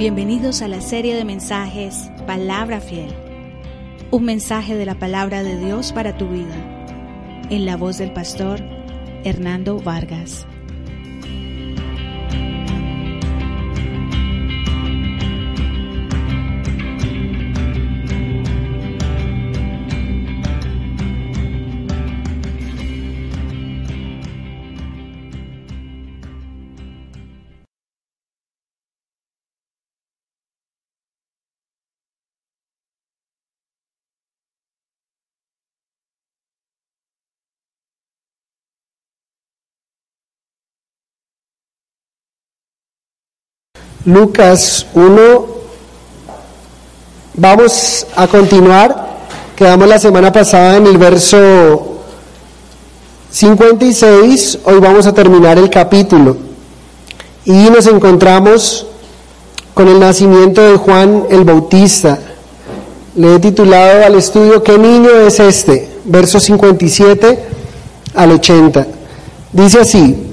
Bienvenidos a la serie de mensajes Palabra Fiel. Un mensaje de la palabra de Dios para tu vida. En la voz del pastor Hernando Vargas. Lucas 1. Vamos a continuar. Quedamos la semana pasada en el verso 56. Hoy vamos a terminar el capítulo. Y nos encontramos con el nacimiento de Juan el Bautista. Le he titulado al estudio ¿Qué niño es este? Verso 57 al 80. Dice así.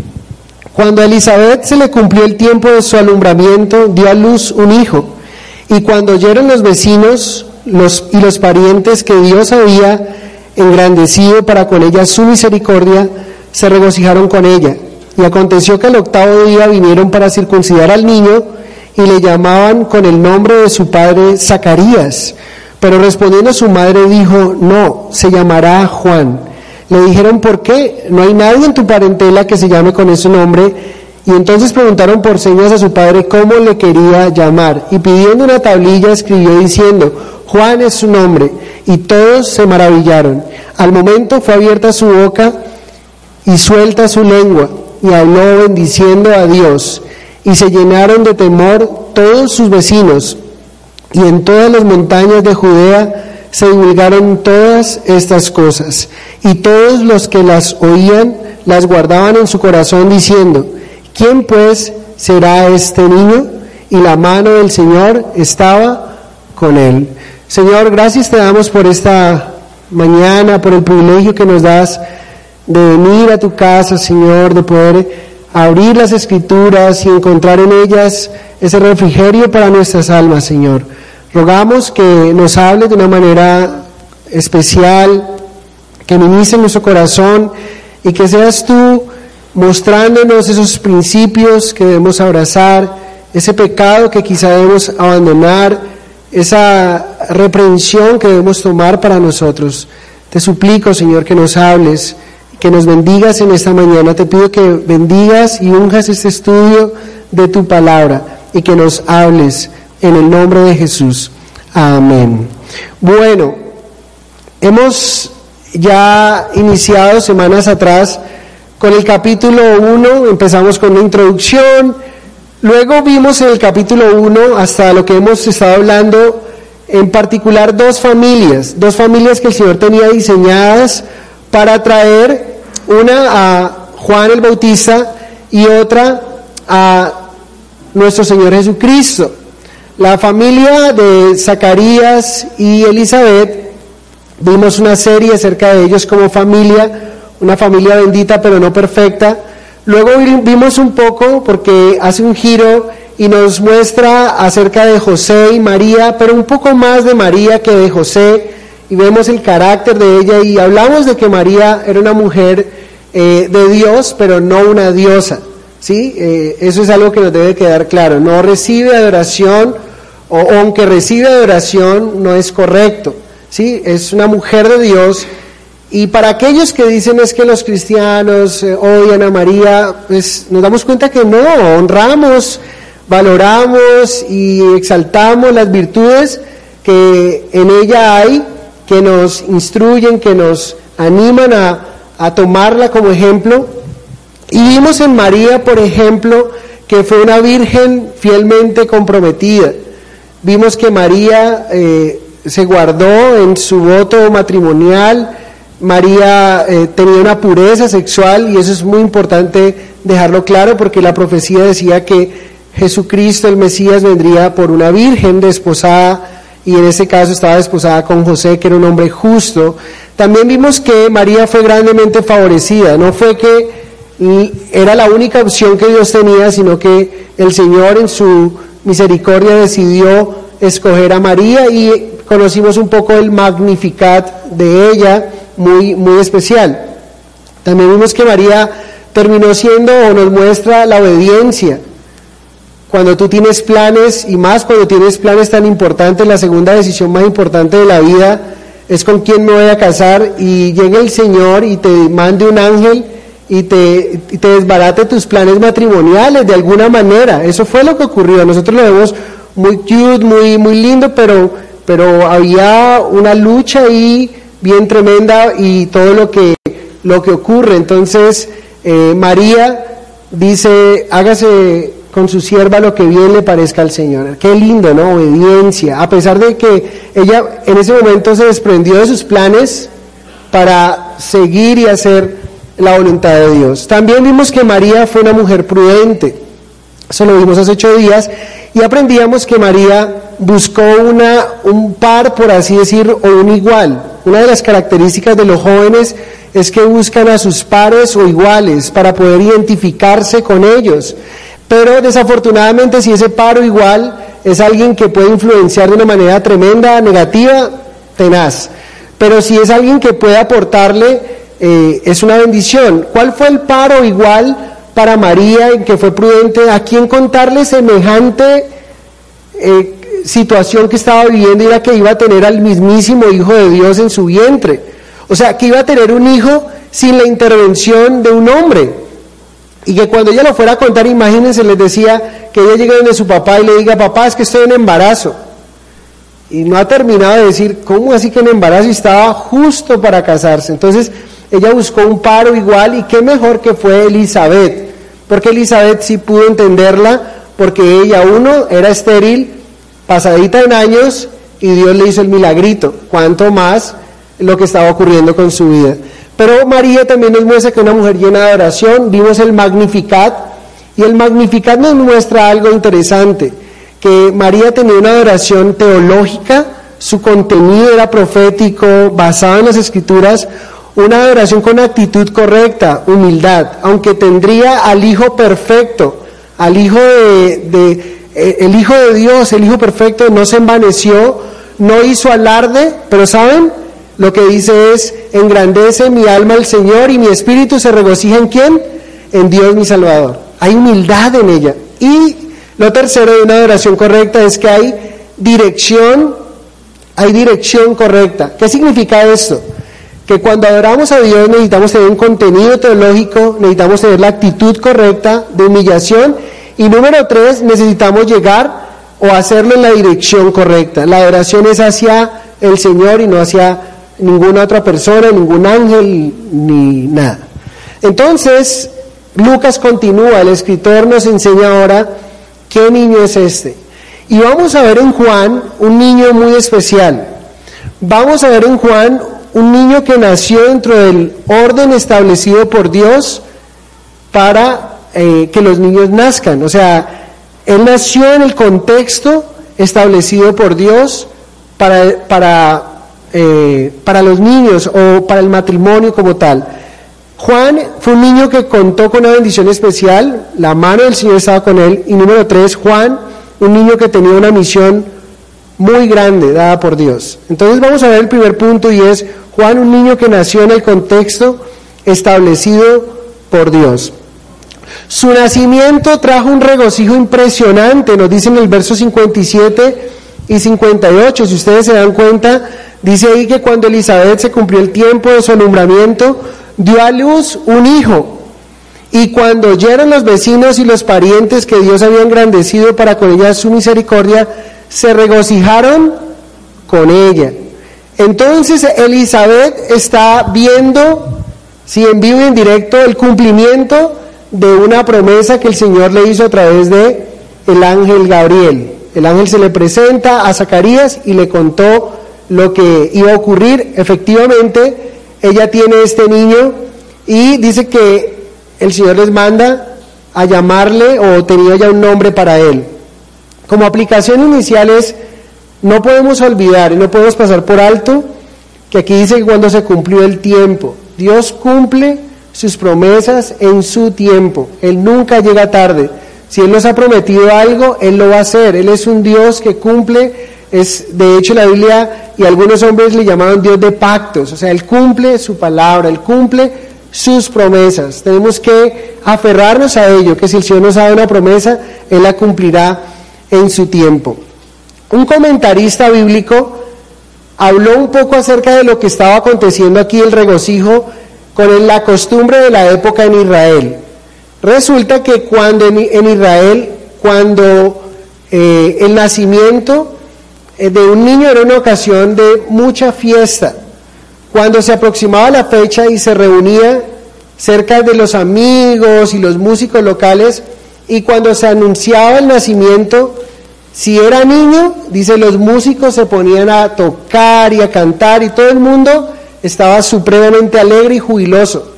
Cuando a Elizabeth se le cumplió el tiempo de su alumbramiento, dio a luz un hijo. Y cuando oyeron los vecinos los, y los parientes que Dios había engrandecido para con ella su misericordia, se regocijaron con ella. Y aconteció que el octavo día vinieron para circuncidar al niño y le llamaban con el nombre de su padre Zacarías. Pero respondiendo su madre dijo, no, se llamará Juan. Le dijeron, ¿por qué? No hay nadie en tu parentela que se llame con ese nombre. Y entonces preguntaron por señas a su padre cómo le quería llamar. Y pidiendo una tablilla escribió diciendo, Juan es su nombre. Y todos se maravillaron. Al momento fue abierta su boca y suelta su lengua. Y habló bendiciendo a Dios. Y se llenaron de temor todos sus vecinos. Y en todas las montañas de Judea se divulgaron todas estas cosas, y todos los que las oían las guardaban en su corazón diciendo, ¿quién pues será este niño? Y la mano del Señor estaba con él. Señor, gracias te damos por esta mañana, por el privilegio que nos das de venir a tu casa, Señor, de poder abrir las escrituras y encontrar en ellas ese refrigerio para nuestras almas, Señor. Rogamos que nos hable de una manera especial, que ministre nuestro corazón y que seas tú mostrándonos esos principios que debemos abrazar, ese pecado que quizá debemos abandonar, esa reprensión que debemos tomar para nosotros. Te suplico, Señor, que nos hables, que nos bendigas en esta mañana. Te pido que bendigas y unjas este estudio de tu palabra y que nos hables en el nombre de Jesús. Amén. Bueno, hemos ya iniciado semanas atrás con el capítulo 1, empezamos con una introducción, luego vimos en el capítulo 1 hasta lo que hemos estado hablando, en particular dos familias, dos familias que el Señor tenía diseñadas para traer una a Juan el Bautista y otra a nuestro Señor Jesucristo. La familia de Zacarías y Elizabeth, vimos una serie acerca de ellos como familia, una familia bendita pero no perfecta. Luego vimos un poco, porque hace un giro y nos muestra acerca de José y María, pero un poco más de María que de José, y vemos el carácter de ella y hablamos de que María era una mujer eh, de Dios, pero no una diosa. ¿sí? Eh, eso es algo que nos debe quedar claro. No recibe adoración o aunque recibe adoración, no es correcto. ¿sí? Es una mujer de Dios. Y para aquellos que dicen es que los cristianos eh, odian a María, pues nos damos cuenta que no, honramos, valoramos y exaltamos las virtudes que en ella hay, que nos instruyen, que nos animan a, a tomarla como ejemplo. Y vimos en María, por ejemplo, que fue una virgen fielmente comprometida. Vimos que María eh, se guardó en su voto matrimonial, María eh, tenía una pureza sexual y eso es muy importante dejarlo claro porque la profecía decía que Jesucristo, el Mesías, vendría por una virgen desposada y en ese caso estaba desposada con José, que era un hombre justo. También vimos que María fue grandemente favorecida, no fue que era la única opción que Dios tenía, sino que el Señor en su misericordia decidió escoger a María y conocimos un poco el magnificat de ella, muy, muy especial. También vimos que María terminó siendo o nos muestra la obediencia. Cuando tú tienes planes, y más cuando tienes planes tan importantes, la segunda decisión más importante de la vida es con quién me voy a casar y llegue el Señor y te mande un ángel y te, te desbarate tus planes matrimoniales de alguna manera. Eso fue lo que ocurrió. Nosotros lo vemos muy cute, muy, muy lindo, pero, pero había una lucha ahí bien tremenda y todo lo que, lo que ocurre. Entonces, eh, María dice, hágase con su sierva lo que bien le parezca al Señor. Qué lindo, ¿no? Obediencia. A pesar de que ella en ese momento se desprendió de sus planes para seguir y hacer la voluntad de Dios. También vimos que María fue una mujer prudente. Eso lo vimos hace ocho días. Y aprendíamos que María buscó una, un par, por así decir, o un igual. Una de las características de los jóvenes es que buscan a sus pares o iguales para poder identificarse con ellos. Pero desafortunadamente si ese paro igual es alguien que puede influenciar de una manera tremenda, negativa, tenaz. Pero si es alguien que puede aportarle, eh, es una bendición. ¿Cuál fue el paro igual para María en que fue prudente? ¿A quién contarle semejante eh, situación que estaba viviendo era que iba a tener al mismísimo Hijo de Dios en su vientre? O sea, que iba a tener un hijo sin la intervención de un hombre. Y que cuando ella lo fuera a contar, imagínense, les decía que ella llegue donde su papá y le diga, papá, es que estoy en embarazo. Y no ha terminado de decir, ¿cómo así que en embarazo? Y estaba justo para casarse. Entonces, ella buscó un paro igual y qué mejor que fue Elizabeth. Porque Elizabeth sí pudo entenderla, porque ella, uno, era estéril, pasadita en años, y Dios le hizo el milagrito. Cuanto más lo que estaba ocurriendo con su vida. Pero María también nos muestra que una mujer llena de oración, vimos el Magnificat, y el Magnificat nos muestra algo interesante, que María tenía una adoración teológica, su contenido era profético, basado en las escrituras, una adoración con actitud correcta, humildad, aunque tendría al Hijo perfecto, al Hijo de, eh, el Hijo de Dios, el Hijo perfecto, no se envaneció, no hizo alarde, pero ¿saben? lo que dice es, engrandece mi alma al Señor y mi espíritu se regocija en quién? En Dios mi Salvador. Hay humildad en ella. Y lo tercero de una adoración correcta es que hay dirección, hay dirección correcta. ¿Qué significa esto? Que cuando adoramos a Dios necesitamos tener un contenido teológico, necesitamos tener la actitud correcta de humillación y número tres, necesitamos llegar o hacerlo en la dirección correcta. La adoración es hacia el Señor y no hacia ninguna otra persona, ningún ángel, ni nada. Entonces, Lucas continúa, el escritor nos enseña ahora qué niño es este. Y vamos a ver en Juan un niño muy especial. Vamos a ver en Juan un niño que nació dentro del orden establecido por Dios para eh, que los niños nazcan. O sea, él nació en el contexto establecido por Dios para, para eh, para los niños o para el matrimonio como tal. Juan fue un niño que contó con una bendición especial, la mano del Señor estaba con él. Y número tres, Juan, un niño que tenía una misión muy grande dada por Dios. Entonces vamos a ver el primer punto y es Juan, un niño que nació en el contexto establecido por Dios. Su nacimiento trajo un regocijo impresionante, nos dice en el verso 57 y 58, si ustedes se dan cuenta, Dice ahí que cuando Elizabeth se cumplió el tiempo de su alumbramiento, dio a luz un hijo. Y cuando oyeron los vecinos y los parientes que Dios había engrandecido para con ella su misericordia, se regocijaron con ella. Entonces Elizabeth está viendo, si en vivo y en directo, el cumplimiento de una promesa que el Señor le hizo a través de el ángel Gabriel. El ángel se le presenta a Zacarías y le contó lo que iba a ocurrir. Efectivamente, ella tiene este niño y dice que el Señor les manda a llamarle o tenía ya un nombre para él. Como aplicación inicial es, no podemos olvidar y no podemos pasar por alto que aquí dice que cuando se cumplió el tiempo, Dios cumple sus promesas en su tiempo, Él nunca llega tarde. Si Él nos ha prometido algo, Él lo va a hacer. Él es un Dios que cumple, es de hecho la Biblia y algunos hombres le llamaban Dios de pactos, o sea, Él cumple su palabra, Él cumple sus promesas. Tenemos que aferrarnos a ello, que si el Señor nos da una promesa, Él la cumplirá en su tiempo. Un comentarista bíblico habló un poco acerca de lo que estaba aconteciendo aquí, el regocijo, con la costumbre de la época en Israel. Resulta que cuando en, Israel, cuando eh, el nacimiento eh, de un niño era una ocasión de mucha fiesta, cuando se aproximaba la fecha y se reunía cerca de los amigos y los músicos locales, y cuando se anunciaba el nacimiento, si era niño, dice, los músicos se ponían a tocar y a cantar y todo el mundo estaba supremamente alegre y jubiloso.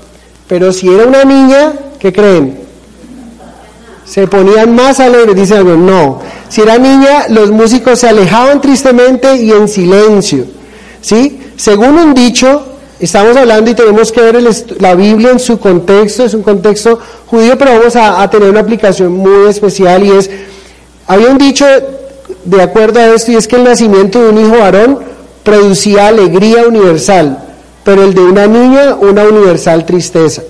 Pero si era una niña, ¿qué creen? Se ponían más alegres, dice algo, no. Si era niña, los músicos se alejaban tristemente y en silencio. ¿Sí? Según un dicho, estamos hablando y tenemos que ver la Biblia en su contexto, es un contexto judío, pero vamos a, tener una aplicación muy especial y es, había un dicho de acuerdo a esto y es que el nacimiento de un hijo varón producía alegría universal pero el de una niña una universal tristeza.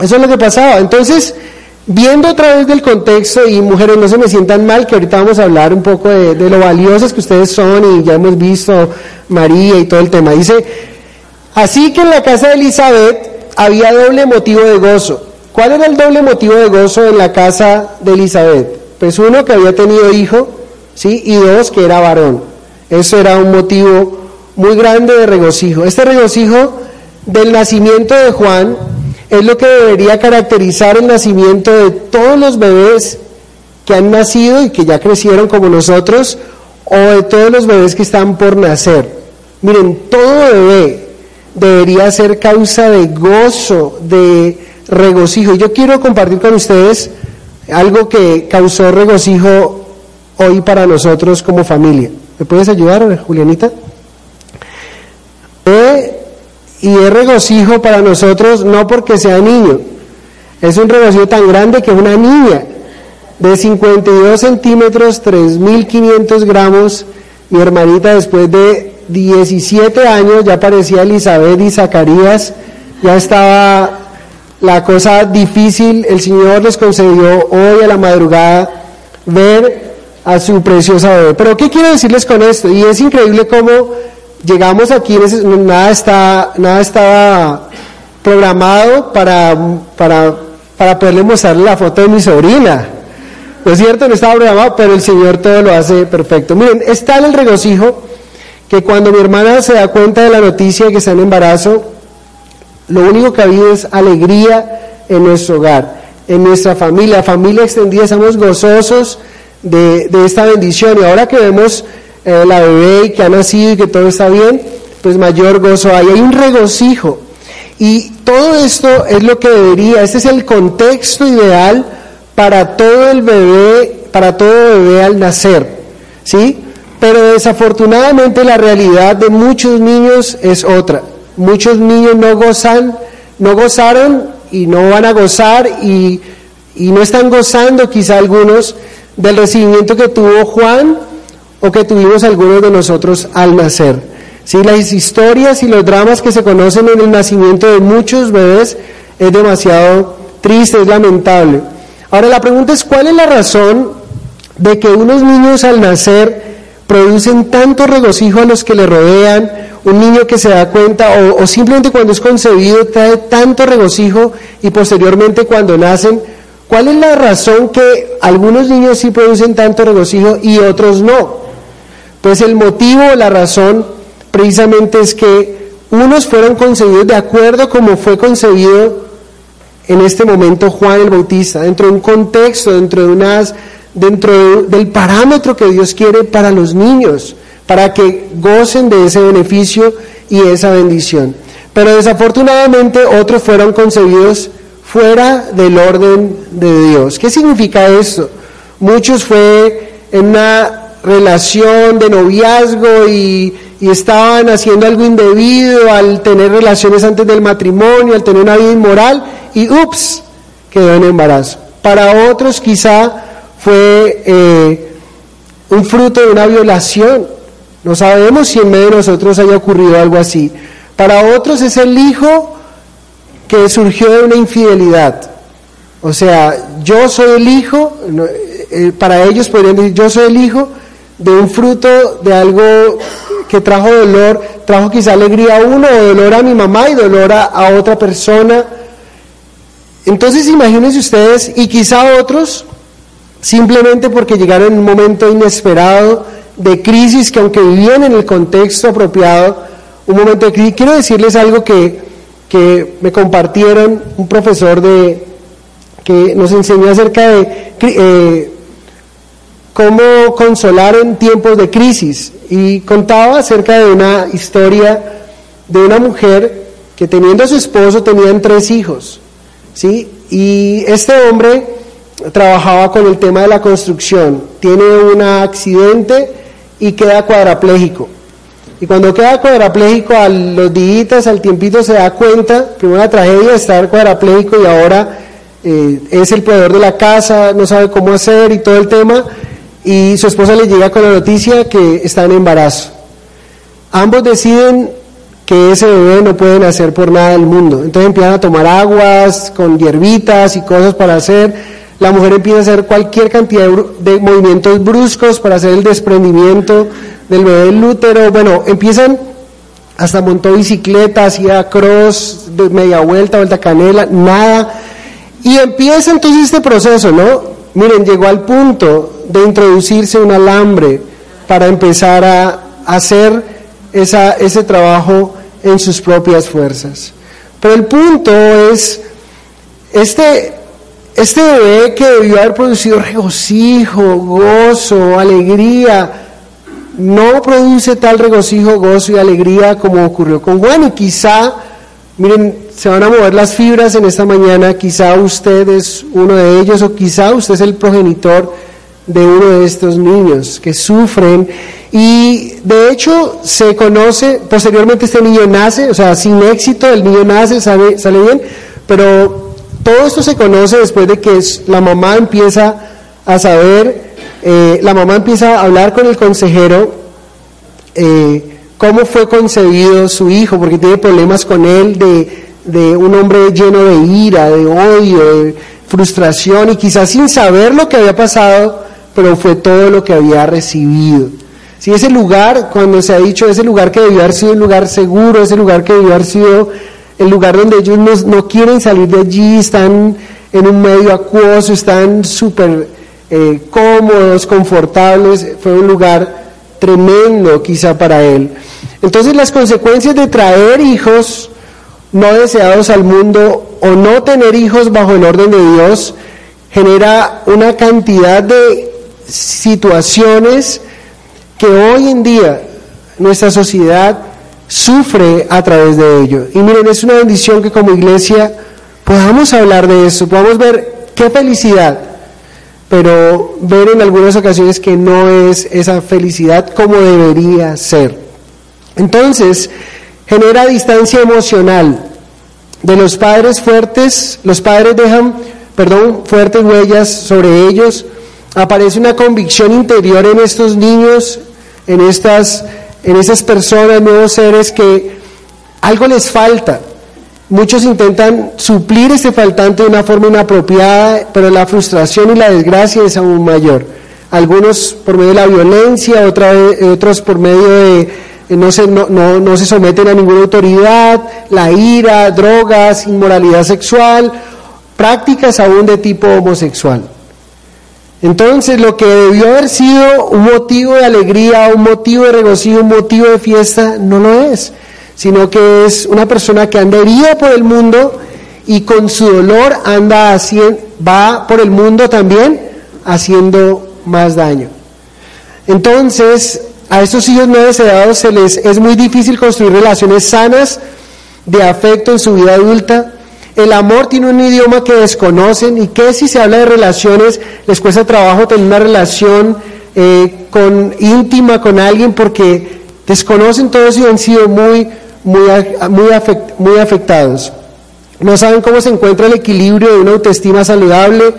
Eso es lo que pasaba. Entonces, viendo a través del contexto, y mujeres no se me sientan mal, que ahorita vamos a hablar un poco de, lo valiosas que ustedes son y ya hemos visto María y todo el tema. Dice, así que en la casa de Elizabeth había doble motivo de gozo. ¿Cuál era el doble motivo de gozo en la casa de Elizabeth? Pues uno que había tenido hijo, ¿sí? Y dos que era varón. Eso era un motivo muy grande de regocijo. Este regocijo del nacimiento de Juan es lo que debería caracterizar el nacimiento de todos los bebés que han nacido y que ya crecieron como nosotros, o de todos los bebés que están por nacer. Miren, todo bebé debería ser causa de gozo, de regocijo. Yo quiero compartir con ustedes algo que causó regocijo hoy para nosotros como familia. ¿Me puedes ayudar, Julianita? y es regocijo para nosotros no porque sea niño, es un regocijo tan grande que una niña de 52 centímetros, 3.500 gramos, mi hermanita después de 17 años ya parecía Elizabeth y Zacarías, ya estaba la cosa difícil, el Señor les concedió hoy a la madrugada ver a su preciosa bebé. Pero ¿qué quiero decirles con esto? Y es increíble cómo llegamos aquí, nada, está, nada estaba programado para, para, para poderle mostrar la foto de mi sobrina. ¿No es cierto? No estaba programado, pero el Señor todo lo hace perfecto. Miren, está en el regocijo que cuando mi hermana se da cuenta de la noticia de que está en embarazo, lo único que ha habido es alegría en nuestro hogar, en nuestra familia, familia extendida, estamos gozosos de, esta bendición. Y ahora que vemos eh, la bebé y que ha nacido y que todo está bien, pues mayor gozo hay. Hay un regocijo. Y todo esto es lo que debería, este es el contexto ideal para todo el bebé, para todo bebé al nacer. ¿Sí? Pero desafortunadamente la realidad de muchos niños es otra. Muchos niños no gozan, no gozaron y no van a gozar y, no están gozando quizá algunos del recibimiento que tuvo Juan o que tuvimos algunos de nosotros al nacer. ¿Sí? Las historias y los dramas que se conocen en el nacimiento de muchos bebés es demasiado triste, es lamentable. Ahora la pregunta es, ¿cuál es la razón de que unos niños al nacer producen tanto regocijo a los que le rodean, un niño que se da cuenta o, o, simplemente cuando es concebido trae tanto regocijo y posteriormente cuando nacen, ¿cuál es la razón que algunos niños sí producen tanto regocijo y otros no? Pues el motivo, la razón, precisamente es que unos fueron concebidos de acuerdo como fue concebido en este momento Juan el Bautista, dentro de un contexto, dentro de unas, dentro del parámetro que Dios quiere para los niños, para que gocen de ese beneficio y esa bendición. Pero desafortunadamente otros fueron concebidos fuera del orden de Dios. ¿Qué significa esto? Muchos fue en una relación de noviazgo y, estaban haciendo algo indebido al tener relaciones antes del matrimonio, al tener una vida inmoral y ups, quedó en embarazo. Para otros quizá fue eh, un fruto de una violación. No sabemos si en medio de nosotros haya ocurrido algo así. Para otros es el hijo que surgió de una infidelidad. O sea, yo soy el hijo, eh, para ellos podrían decir, yo soy el hijo de un fruto de algo que trajo dolor, trajo quizá alegría a uno o dolor a mi mamá y dolor a, otra persona. Entonces imagínense ustedes, y quizá otros, simplemente porque llegaron en un momento inesperado de crisis que aunque vivían en el contexto apropiado, un momento de crisis, quiero decirles algo que, que me compartieron un profesor de, que nos enseñó acerca de eh, cómo consolar en tiempos de crisis y contaba acerca de una historia de una mujer que teniendo a su esposo tenían tres hijos, ¿sí? Y este hombre trabajaba con el tema de la construcción, tiene un accidente y queda cuadraplégico. Y cuando queda cuadraplégico, a los días, al tiempito se da cuenta, primero la tragedia estar cuadraplégico y ahora eh, es el proveedor de la casa, no sabe cómo hacer y todo el tema, y su esposa le llega con la noticia que está en embarazo. Ambos deciden que ese bebé no puede nacer por nada del mundo. Entonces empiezan a tomar aguas con hierbitas y cosas para hacer. La mujer empieza a hacer cualquier cantidad de movimientos bruscos para hacer el desprendimiento del bebé del útero. Bueno, empiezan, hasta montó bicicleta, hacía cross, media vuelta, vuelta canela, nada. Y empieza entonces este proceso, ¿no? Miren, llegó al punto de introducirse un alambre para empezar a hacer esa, ese trabajo en sus propias fuerzas. Pero el punto es, este, este bebé que debió haber producido regocijo, gozo, alegría, no produce tal regocijo, gozo y alegría como ocurrió con Juan. Y quizá, miren, se van a mover las fibras en esta mañana, quizá usted es uno de ellos o quizá usted es el progenitor de uno de estos niños que sufren y de hecho se conoce, posteriormente este niño nace, o sea, sin éxito, el niño nace, sale, sale bien, pero todo esto se conoce después de que la mamá empieza a saber, eh, la mamá empieza a hablar con el consejero eh, cómo fue concebido su hijo, porque tiene problemas con él de, de un hombre lleno de ira, de odio, de frustración y quizás sin saber lo que había pasado, pero fue todo lo que había recibido. Si ese lugar, cuando se ha dicho ese lugar que debió haber sido un lugar seguro, ese lugar que debió haber sido el lugar donde ellos no, quieren salir de allí, están en un medio acuoso, están súper eh, cómodos, confortables, fue un lugar tremendo quizá para él. Entonces las consecuencias de traer hijos no deseados al mundo o no tener hijos bajo el orden de Dios genera una cantidad de situaciones que hoy en día nuestra sociedad sufre a través de ello. Y miren, es una bendición que como iglesia podamos hablar de eso, podamos ver qué felicidad, pero ver en algunas ocasiones que no es esa felicidad como debería ser. Entonces, genera distancia emocional. De los padres fuertes, los padres dejan, perdón, fuertes huellas sobre ellos, aparece una convicción interior en estos niños, en estas, en estas personas, nuevos seres, que algo les falta. Muchos intentan suplir este faltante de una forma inapropiada, pero la frustración y la desgracia es aún mayor. Algunos por medio de la violencia, otros por medio de no se, no, no, no se someten a ninguna autoridad, la ira, drogas, inmoralidad sexual, prácticas aún de tipo homosexual. Entonces lo que debió haber sido un motivo de alegría, un motivo de regocijo, un motivo de fiesta, no lo es, sino que es una persona que anda herida por el mundo y con su dolor anda haciendo, va por el mundo también haciendo más daño. Entonces, a estos hijos no deseados se les es muy difícil construir relaciones sanas de afecto en su vida adulta el amor tiene un idioma que desconocen y que si se habla de relaciones les cuesta trabajo tener una relación eh, con, íntima con alguien porque desconocen todo y han sido muy, muy, muy afectados. No saben cómo se encuentra el equilibrio de una autoestima saludable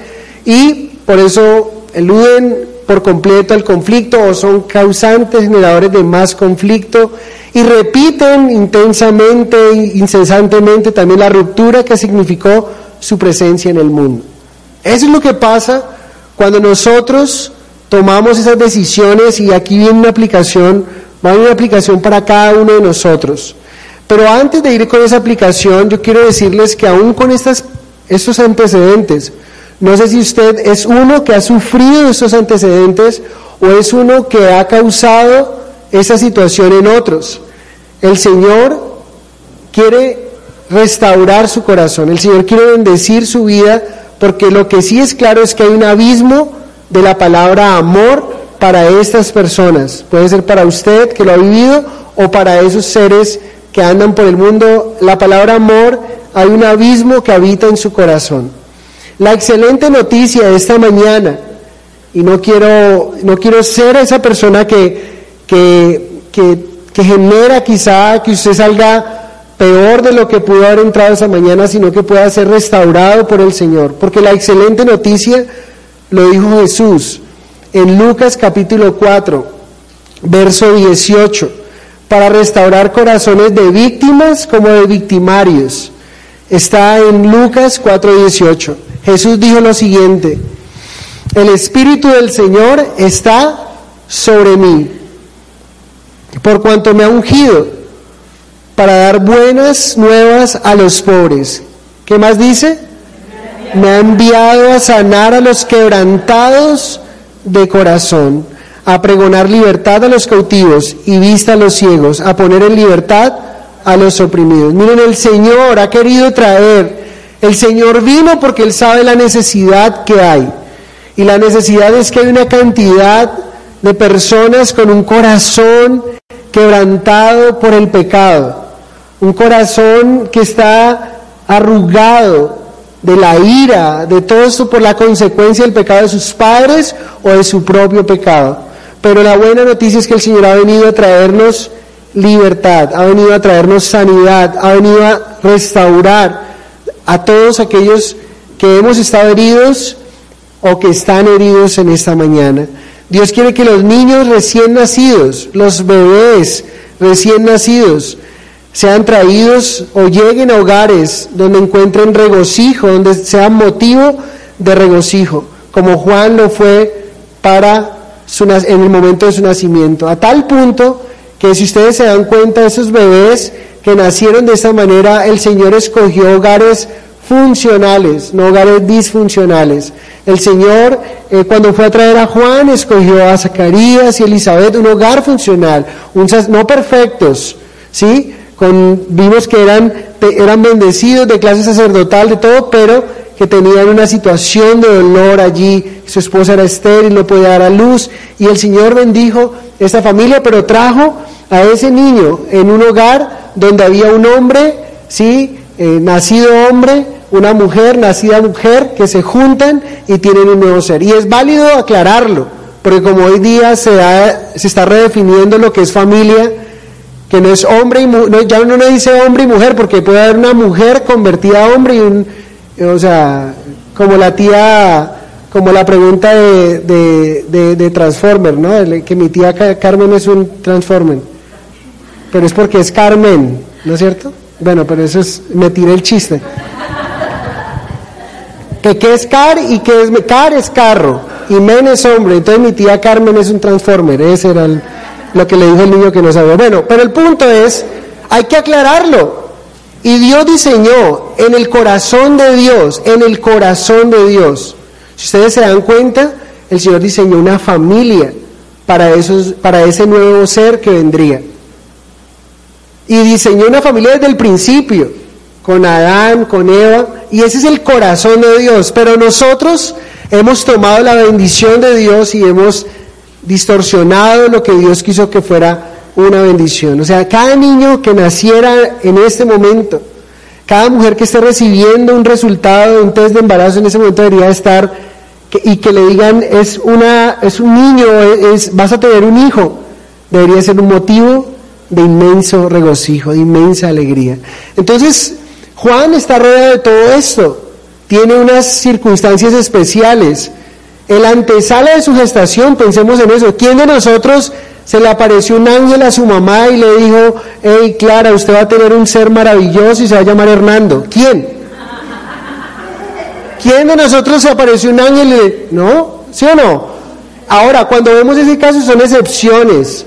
y por eso eluden por completo el conflicto o son causantes, generadores de más conflicto y repiten intensamente incesantemente también la ruptura que significó su presencia en el mundo. Eso es lo que pasa cuando nosotros tomamos esas decisiones y aquí viene una aplicación, va a haber una aplicación para cada uno de nosotros. Pero antes de ir con esa aplicación, yo quiero decirles que aún con estas, estos antecedentes, no sé si usted es uno que ha sufrido estos antecedentes o es uno que ha causado esa situación en otros. El Señor quiere restaurar su corazón, el Señor quiere bendecir su vida, porque lo que sí es claro es que hay un abismo de la palabra amor para estas personas. Puede ser para usted que lo ha vivido o para esos seres que andan por el mundo. La palabra amor, hay un abismo que habita en su corazón. La excelente noticia de esta mañana, y no quiero, no quiero ser esa persona que, que, que, genera quizá que usted salga peor de lo que pudo haber entrado esa mañana, sino que pueda ser restaurado por el Señor. Porque la excelente noticia lo dijo Jesús en Lucas capítulo 4, verso 18, para restaurar corazones de víctimas como de victimarios. Está en Lucas 4, 18. Jesús dijo lo siguiente, el Espíritu del Señor está sobre mí, por cuanto me ha ungido para dar buenas nuevas a los pobres. ¿Qué más dice? Me ha enviado a sanar a los quebrantados de corazón, a pregonar libertad a los cautivos y vista a los ciegos, a poner en libertad a los oprimidos. Miren, el Señor ha querido traer el Señor vino porque Él sabe la necesidad que hay. Y la necesidad es que hay una cantidad de personas con un corazón quebrantado por el pecado. Un corazón que está arrugado de la ira, de todo esto por la consecuencia del pecado de sus padres o de su propio pecado. Pero la buena noticia es que el Señor ha venido a traernos libertad, ha venido a traernos sanidad, ha venido a restaurar a todos aquellos que hemos estado heridos o que están heridos en esta mañana. Dios quiere que los niños recién nacidos, los bebés recién nacidos, sean traídos o lleguen a hogares donde encuentren regocijo, donde sean motivo de regocijo, como Juan lo fue para en el momento de su nacimiento. A tal punto que si ustedes se dan cuenta, esos bebés que nacieron de esta manera, el Señor escogió hogares funcionales, no hogares disfuncionales. El Señor, eh, cuando fue a traer a Juan, escogió a Zacarías y Elizabeth un hogar funcional, un, no perfectos, ¿sí? Con, vimos que eran, eran bendecidos de clase sacerdotal, de todo, pero que tenían una situación de dolor allí. Su esposa era estéril, no podía dar a luz, y el Señor bendijo esta familia, pero trajo a ese niño en un hogar donde había un hombre, ¿sí? Eh, nacido hombre, una mujer, nacida mujer, que se juntan y tienen un nuevo ser. Y es válido aclararlo, porque como hoy día se, se está redefiniendo lo que es familia, que no es hombre y mujer, ya uno no dice hombre y mujer, porque puede haber una mujer convertida a hombre y un, o sea, como la tía, como la pregunta de, de, de Transformer, ¿no? Que mi tía Carmen es un Transformer, pero es porque es Carmen, ¿no es cierto? Bueno, pero eso es, me tiré el chiste. Que qué es car y que es car es carro y men es hombre. Entonces mi tía Carmen es un transformer. Ese era lo que le dijo el niño que no sabía. Bueno, pero el punto es, hay que aclararlo. Y Dios diseñó en el corazón de Dios, en el corazón de Dios. Si ustedes se dan cuenta, el Señor diseñó una familia para, esos, para ese nuevo ser que vendría. Y diseñó una familia desde el principio, con Adán, con Eva, y ese es el corazón de Dios. Pero nosotros hemos tomado la bendición de Dios y hemos distorsionado lo que Dios quiso que fuera una bendición. O sea, cada niño que naciera en este momento, cada mujer que esté recibiendo un resultado de un test de embarazo en ese momento debería estar y que le digan es una es un niño, es, vas a tener un hijo, debería ser un motivo de inmenso regocijo, de inmensa alegría. Entonces, Juan está rodeado de todo esto. tiene unas circunstancias especiales. El antesala de su gestación, pensemos en eso. ¿Quién de nosotros se le apareció un ángel a su mamá y le dijo, hey Clara, usted va a tener un ser maravilloso y se va a llamar Hernando? ¿Quién? ¿Quién de nosotros se apareció un ángel? Y le... ¿No? ¿Sí o no? Ahora, cuando vemos ese caso son excepciones.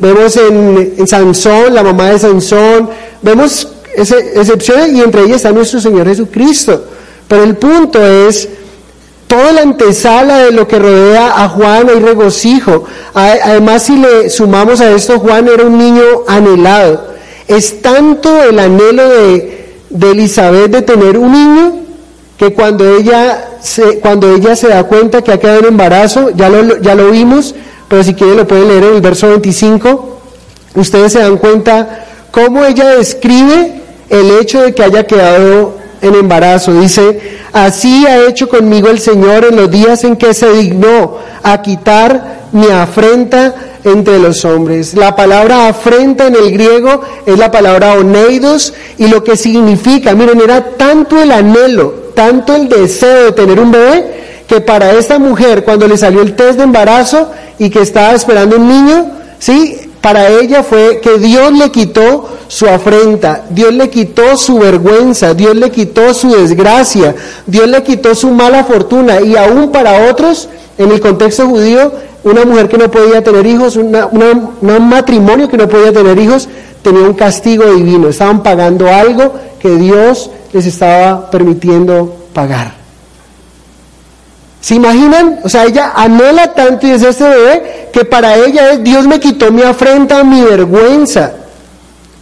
Vemos en, en Sansón, la mamá de Sansón, vemos excepciones y entre ellas está nuestro Señor Jesucristo. Pero el punto es, toda la antesala de lo que rodea a Juan hay regocijo. Además, si le sumamos a esto, Juan era un niño anhelado. Es tanto el anhelo de, de Elizabeth de tener un niño que cuando ella se, cuando ella se da cuenta que ha quedado en embarazo, ya lo, ya lo vimos, pero si quieren lo pueden leer en el verso 25, ustedes se dan cuenta cómo ella describe el hecho de que haya quedado en embarazo. Dice, así ha hecho conmigo el Señor en los días en que se dignó a quitar mi afrenta entre los hombres. La palabra afrenta en el griego es la palabra oneidos y lo que significa, miren, era tanto el anhelo, tanto el deseo de tener un bebé, que para esta mujer cuando le salió el test de embarazo y que estaba esperando un niño, ¿sí? Para ella fue que Dios le quitó su afrenta, Dios le quitó su vergüenza, Dios le quitó su desgracia, Dios le quitó su mala fortuna y aún para otros, en el contexto judío, una mujer que no podía tener hijos, un matrimonio que no podía tener hijos, tenía un castigo divino, estaban pagando algo que Dios les estaba permitiendo pagar. ¿Se imaginan? O sea, ella anhela tanto y es este bebé que para ella es Dios me quitó mi afrenta, mi vergüenza.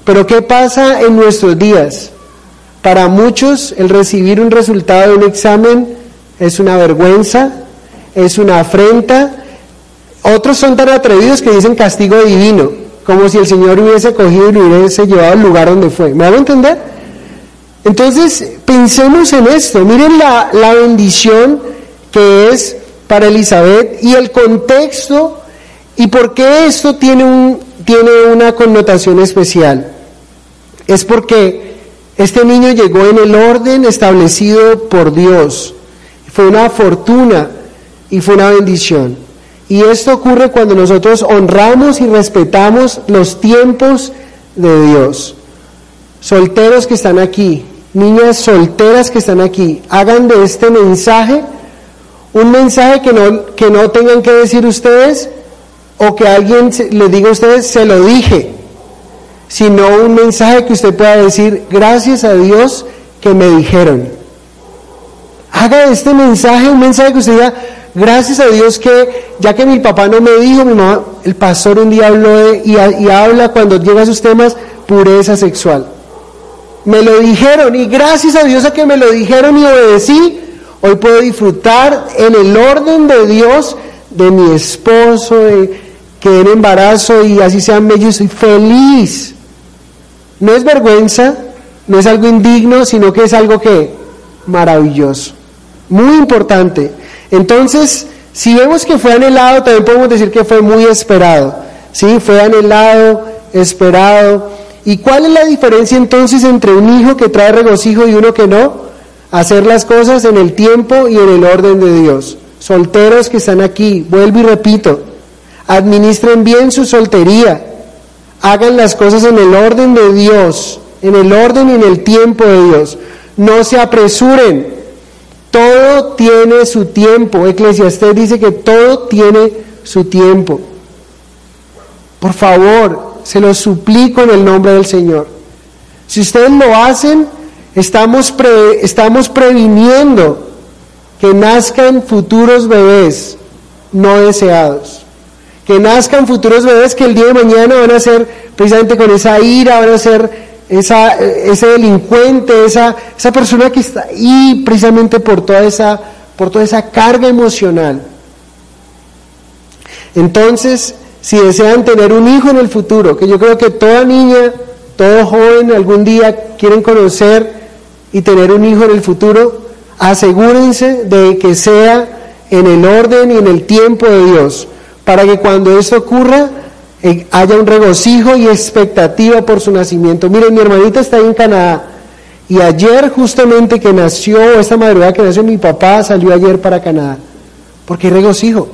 Pero ¿qué pasa en nuestros días? Para muchos el recibir un resultado de un examen es una vergüenza, es una afrenta. Otros son tan atrevidos que dicen castigo divino, como si el Señor hubiese cogido y lo hubiese llevado al lugar donde fue. ¿Me hago entender? Entonces, pensemos en esto. Miren la, la bendición que es para Elizabeth y el contexto y por qué esto tiene, un, tiene una connotación especial. Es porque este niño llegó en el orden establecido por Dios. Fue una fortuna y fue una bendición. Y esto ocurre cuando nosotros honramos y respetamos los tiempos de Dios. Solteros que están aquí, niñas solteras que están aquí, hagan de este mensaje un mensaje que no, que no tengan que decir ustedes o que alguien le diga a ustedes, se lo dije, sino un mensaje que usted pueda decir, gracias a Dios que me dijeron. Haga de este mensaje un mensaje que usted diga, gracias a Dios que, ya que mi papá no me dijo, mi mamá, el pastor un día habló y, y habla cuando llega a sus temas, pureza sexual. Me lo dijeron y gracias a Dios a que me lo dijeron y obedecí, Hoy puedo disfrutar en el orden de Dios de mi esposo, de que en embarazo y así sean bellos, soy feliz. No es vergüenza, no es algo indigno, sino que es algo que maravilloso, muy importante. Entonces, si vemos que fue anhelado, también podemos decir que fue muy esperado. Sí, fue anhelado, esperado. ¿Y cuál es la diferencia entonces entre un hijo que trae regocijo y uno que no? Hacer las cosas en el tiempo y en el orden de Dios. Solteros que están aquí, vuelvo y repito, administren bien su soltería, hagan las cosas en el orden de Dios, en el orden y en el tiempo de Dios. No se apresuren, todo tiene su tiempo. Eclesiastés dice que todo tiene su tiempo. Por favor, se lo suplico en el nombre del Señor. Si ustedes lo hacen, Estamos, estamos previniendo que nazcan futuros bebés no deseados. Que nazcan futuros bebés que el día de mañana van a ser precisamente con esa ira, van a ser esa, ese delincuente, esa, esa persona que está ahí precisamente por toda, esa, por toda esa carga emocional. Entonces, si desean tener un hijo en el futuro, que yo creo que toda niña, todo joven algún día quieren conocer y tener un hijo en el futuro, asegúrense de que sea en el orden y en el tiempo de Dios, para que cuando eso ocurra eh, haya un regocijo y expectativa por su nacimiento. Miren, mi hermanita está ahí en Canadá Y ayer justamente que nació, esta madrugada que nació mi papá, salió ayer para Canadá. Porque regocijo.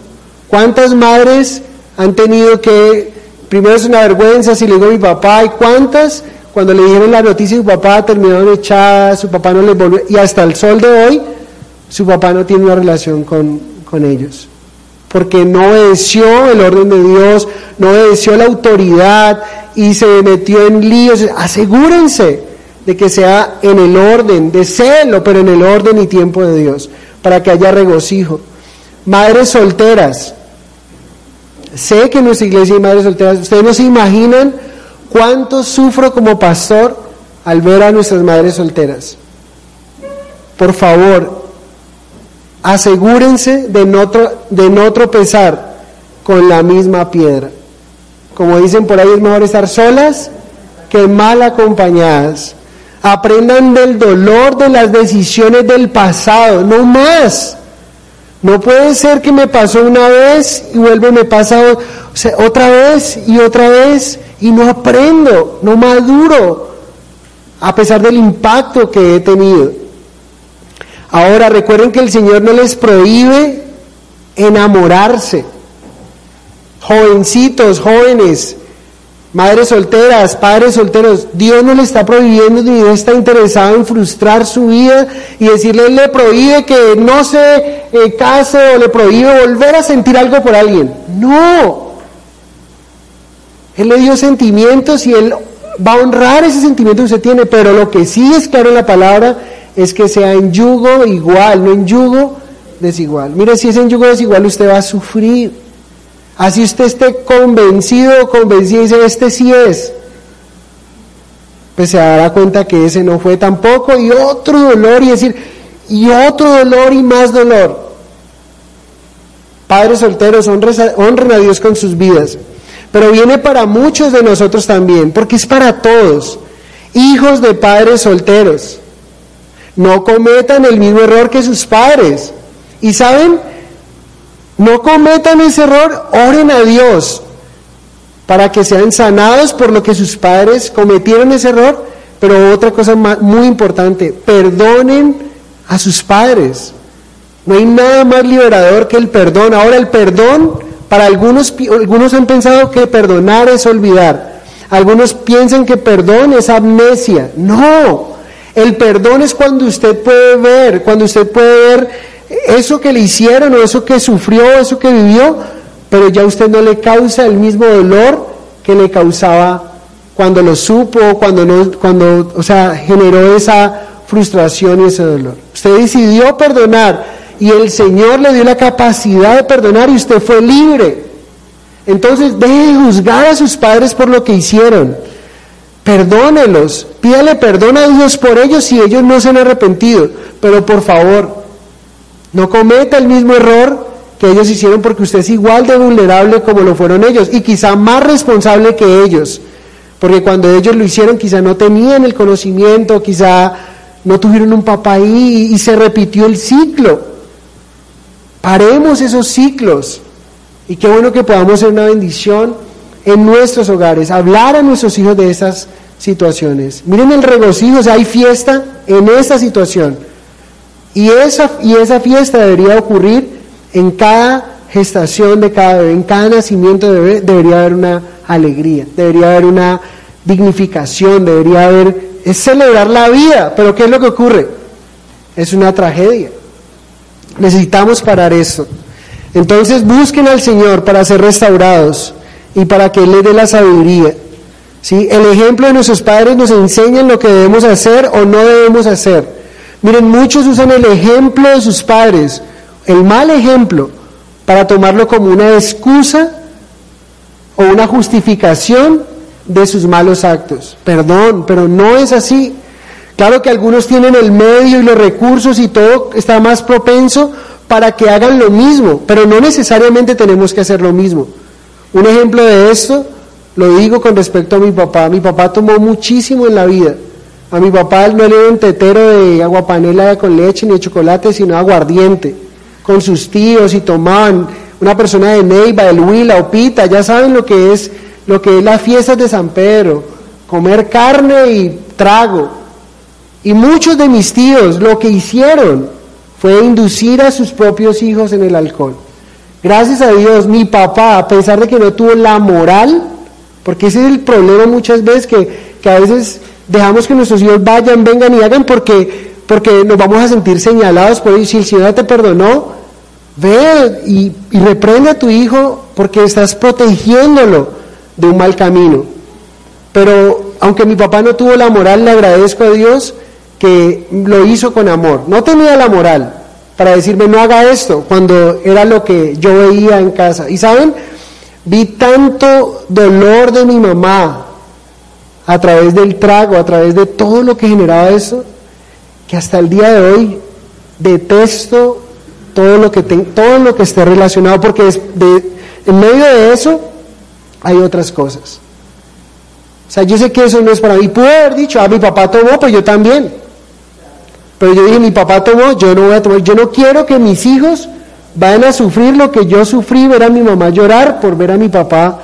¿Cuántas madres han tenido que, primero es una vergüenza si le digo a mi papá, y cuántas cuando le dijeron la noticia su papá terminaron echadas, su papá no les volvió, y hasta el sol de hoy, su papá no tiene una relación con, con ellos. Porque no obedeció el orden de Dios, no obedeció la autoridad y se metió en líos. Asegúrense de que sea en el orden, de celo, pero en el orden y tiempo de Dios, para que haya regocijo. Madres solteras. Sé que en nuestra iglesia hay madres solteras. Ustedes no se imaginan cuánto sufro como pastor al ver a nuestras madres solteras. Por favor, asegúrense de no, de no tropezar con la misma piedra. Como dicen por ahí, es mejor estar solas que mal acompañadas. Aprendan del dolor de las decisiones del pasado, no más. No puede ser que me pasó una vez y vuelve me pasa otra vez y otra vez y no aprendo, no maduro, a pesar del impacto que he tenido. Ahora recuerden que el Señor no les prohíbe enamorarse. Jovencitos, jóvenes, madres solteras, padres solteros, Dios no le está prohibiendo ni Dios está interesado en frustrar su vida y decirle, le prohíbe que no se eh, case o le prohíbe volver a sentir algo por alguien. No. Él le dio sentimientos y Él va a honrar ese sentimiento que usted tiene, pero lo que sí es claro en la palabra es que sea en yugo igual, no en yugo desigual. Mire, si es en yugo desigual, usted va a sufrir. Así usted esté convencido convencido y dice, este sí es. Pues se dará cuenta que ese no fue tampoco y otro dolor y decir, y otro dolor y más dolor. Padres solteros, honren a Dios con sus vidas. Pero viene para muchos de nosotros también, porque es para todos. Hijos de padres solteros. No cometan el mismo error que sus padres. Y saben, no cometan ese error, oren a Dios para que sean sanados por lo que sus padres cometieron ese error. Pero otra cosa muy importante, perdonen a sus padres. No hay nada más liberador que el perdón. Ahora el perdón, para algunos, algunos han pensado que perdonar es olvidar. Algunos piensan que perdón es amnesia. No, el perdón es cuando usted puede ver, cuando usted puede ver eso que le hicieron o eso que sufrió, eso que vivió, pero ya usted no le causa el mismo dolor que le causaba cuando lo supo, cuando no, cuando, o sea, generó esa frustración y ese dolor. Usted decidió perdonar y el Señor le dio la capacidad de perdonar y usted fue libre. Entonces deje de juzgar a sus padres por lo que hicieron. Perdónelos, pídale perdón a Dios por ellos si ellos no se han arrepentido. Pero por favor, no cometa el mismo error que ellos hicieron porque usted es igual de vulnerable como lo fueron ellos y quizá más responsable que ellos. Porque cuando ellos lo hicieron quizá no tenían el conocimiento, quizá no tuvieron un papá ahí y, se repitió el ciclo. Paremos esos ciclos. Y qué bueno que podamos ser una bendición en nuestros hogares, hablar a nuestros hijos de esas situaciones. Miren el regocijo, o sea, hay fiesta en esa situación. Y esa, y esa fiesta debería ocurrir en cada gestación de cada bebé, en cada nacimiento de bebé debería haber una alegría, debería haber una dignificación, debería haber, es celebrar la vida, pero ¿qué es lo que ocurre? Es una tragedia. Necesitamos parar eso. Entonces busquen al Señor para ser restaurados y para que Él les dé la sabiduría. ¿Sí? El ejemplo de nuestros padres nos enseña lo que debemos hacer o no debemos hacer. Miren, muchos usan el ejemplo de sus padres, el mal ejemplo, para tomarlo como una excusa o una justificación de sus malos actos. Perdón, pero no es así. Claro que algunos tienen el medio y los recursos y todo está más propenso para que hagan lo mismo, pero no necesariamente tenemos que hacer lo mismo. Un ejemplo de esto lo digo con respecto a mi papá. Mi papá tomó muchísimo en la vida. A mi papá no le dio un tetero de agua panela con leche ni de chocolate, sino aguardiente. Con sus tíos y tomaban una persona de Neiva, de Huila o Pita, ya saben lo que es lo que es las fiestas de San Pedro, comer carne y trago. Y muchos de mis tíos lo que hicieron fue inducir a sus propios hijos en el alcohol. Gracias a Dios, mi papá, a pesar de que no tuvo la moral, porque ese es el problema muchas veces que, que a veces dejamos que nuestros hijos vayan, vengan y hagan porque, porque nos vamos a sentir señalados por ellos. Si el Señor te perdonó, ve y, y reprende a tu hijo porque estás protegiéndolo de un mal camino. Pero aunque mi papá no tuvo la moral, le agradezco a Dios que lo hizo con amor. No tenía la moral para decirme no haga esto cuando era lo que yo veía en casa. Y saben, vi tanto dolor de mi mamá a través del trago, a través de todo lo que generaba eso, que hasta el día de hoy detesto todo lo que, todo lo que esté relacionado, porque en medio de eso hay otras cosas. O sea, yo sé que eso no es para mí. Pude haber dicho, ah, mi papá tomó, pues yo también. Pero yo dije, mi papá tomó, yo no voy a tomar. Yo no quiero que mis hijos vayan a sufrir lo que yo sufrí, ver a mi mamá llorar por ver a mi papá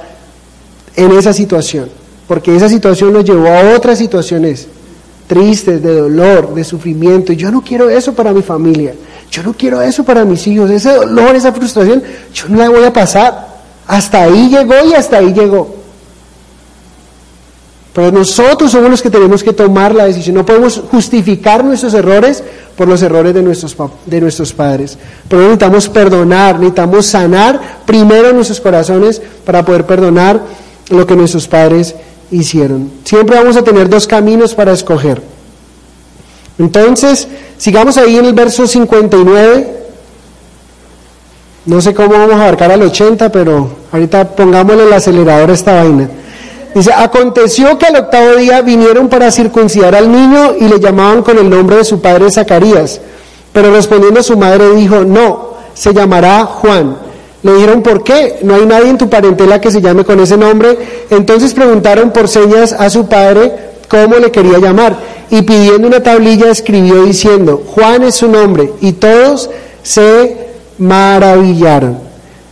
en esa situación porque esa situación nos llevó a otras situaciones tristes, de dolor, de sufrimiento. Yo no quiero eso para mi familia, yo no quiero eso para mis hijos, ese dolor, esa frustración, yo no la voy a pasar. Hasta ahí llegó y hasta ahí llegó. Pero nosotros somos los que tenemos que tomar la decisión. No podemos justificar nuestros errores por los errores de nuestros, de nuestros padres. Pero necesitamos perdonar, necesitamos sanar primero nuestros corazones para poder perdonar lo que nuestros padres hicieron. Siempre vamos a tener dos caminos para escoger. Entonces, sigamos ahí en el verso 59. No sé cómo vamos a abarcar al 80, pero ahorita pongámosle el acelerador a esta vaina. Dice, aconteció que al octavo día vinieron para circuncidar al niño y le llamaban con el nombre de su padre Zacarías. Pero respondiendo su madre dijo, no, se llamará Juan. Le dijeron, ¿por qué? No hay nadie en tu parentela que se llame con ese nombre. Entonces preguntaron por señas a su padre cómo le quería llamar. Y pidiendo una tablilla escribió diciendo, Juan es su nombre. Y todos se maravillaron.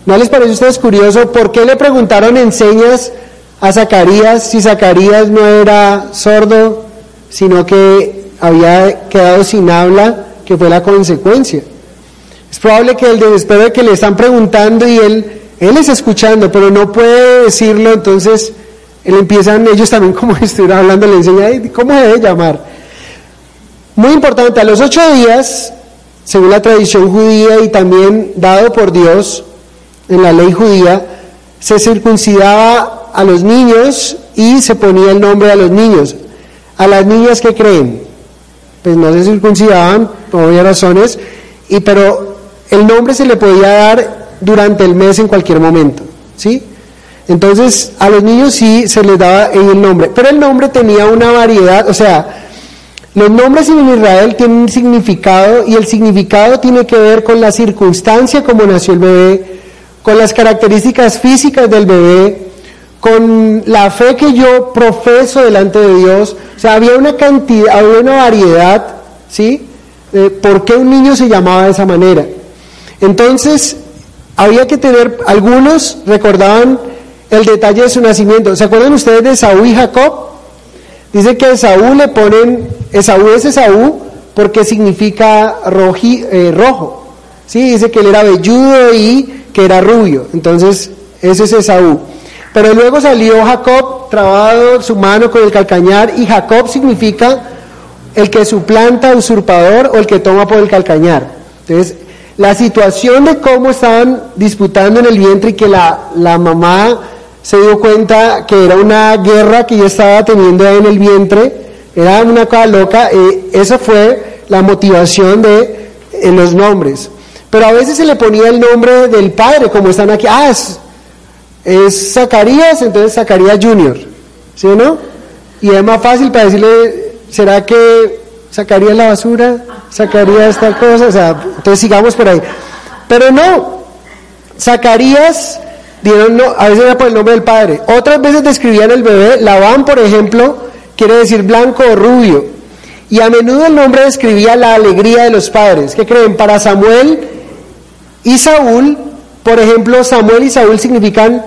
¿No les parece a ustedes curioso por qué le preguntaron en señas a Zacarías si Zacarías no era sordo, sino que había quedado sin habla, que fue la consecuencia? Es probable que el desespero de que le están preguntando y él, él está escuchando, pero no puede decirlo, entonces él empiezan ellos también como estuviera hablando, le enseña cómo debe llamar. Muy importante, a los ocho días, según la tradición judía y también dado por Dios en la ley judía, se circuncidaba a los niños y se ponía el nombre a los niños. A las niñas que creen, pues no se circuncidaban por obvias razones, y pero el nombre se le podía dar durante el mes en cualquier momento, ¿sí? Entonces, a los niños sí se les daba el nombre, pero el nombre tenía una variedad, o sea, los nombres en Israel tienen un significado y el significado tiene que ver con la circunstancia como nació el bebé, con las características físicas del bebé, con la fe que yo profeso delante de Dios. O sea, había una cantidad, había una variedad, ¿sí? Por qué un niño se llamaba de esa manera. Entonces, había que tener, algunos recordaban el detalle de su nacimiento. ¿Se acuerdan ustedes de Saúl y Jacob? Dice que a Saúl le ponen, Esaú es Esaú porque significa eh, rojo. ¿sí? Dice que él era velludo y que era rubio. Entonces, ese es Esaú. Pero luego salió Jacob, trabado su mano con el calcañar, y Jacob significa el que suplanta, usurpador o el que toma por el calcañar. Entonces, la situación de cómo estaban disputando en el vientre y que la, la mamá se dio cuenta que era una guerra que ella estaba teniendo ahí en el vientre, era una cosa loca, eh, esa fue la motivación de los nombres. Pero a veces se le ponía el nombre del padre, como están aquí, ah, es, es Zacarías, entonces Zacarías Junior, ¿sí o no? Y es más fácil para decirle, ¿será que Zacarías la basura? Zacarías esta cosa, o sea, entonces sigamos por ahí. Pero no, Zacarías, dieron no, a veces era por el nombre del padre, otras veces describían el bebé, Labán, por ejemplo, quiere decir blanco o rubio, y a menudo el nombre describía la alegría de los padres. ¿Qué creen? Para Samuel y Saúl, por ejemplo, Samuel y Saúl significan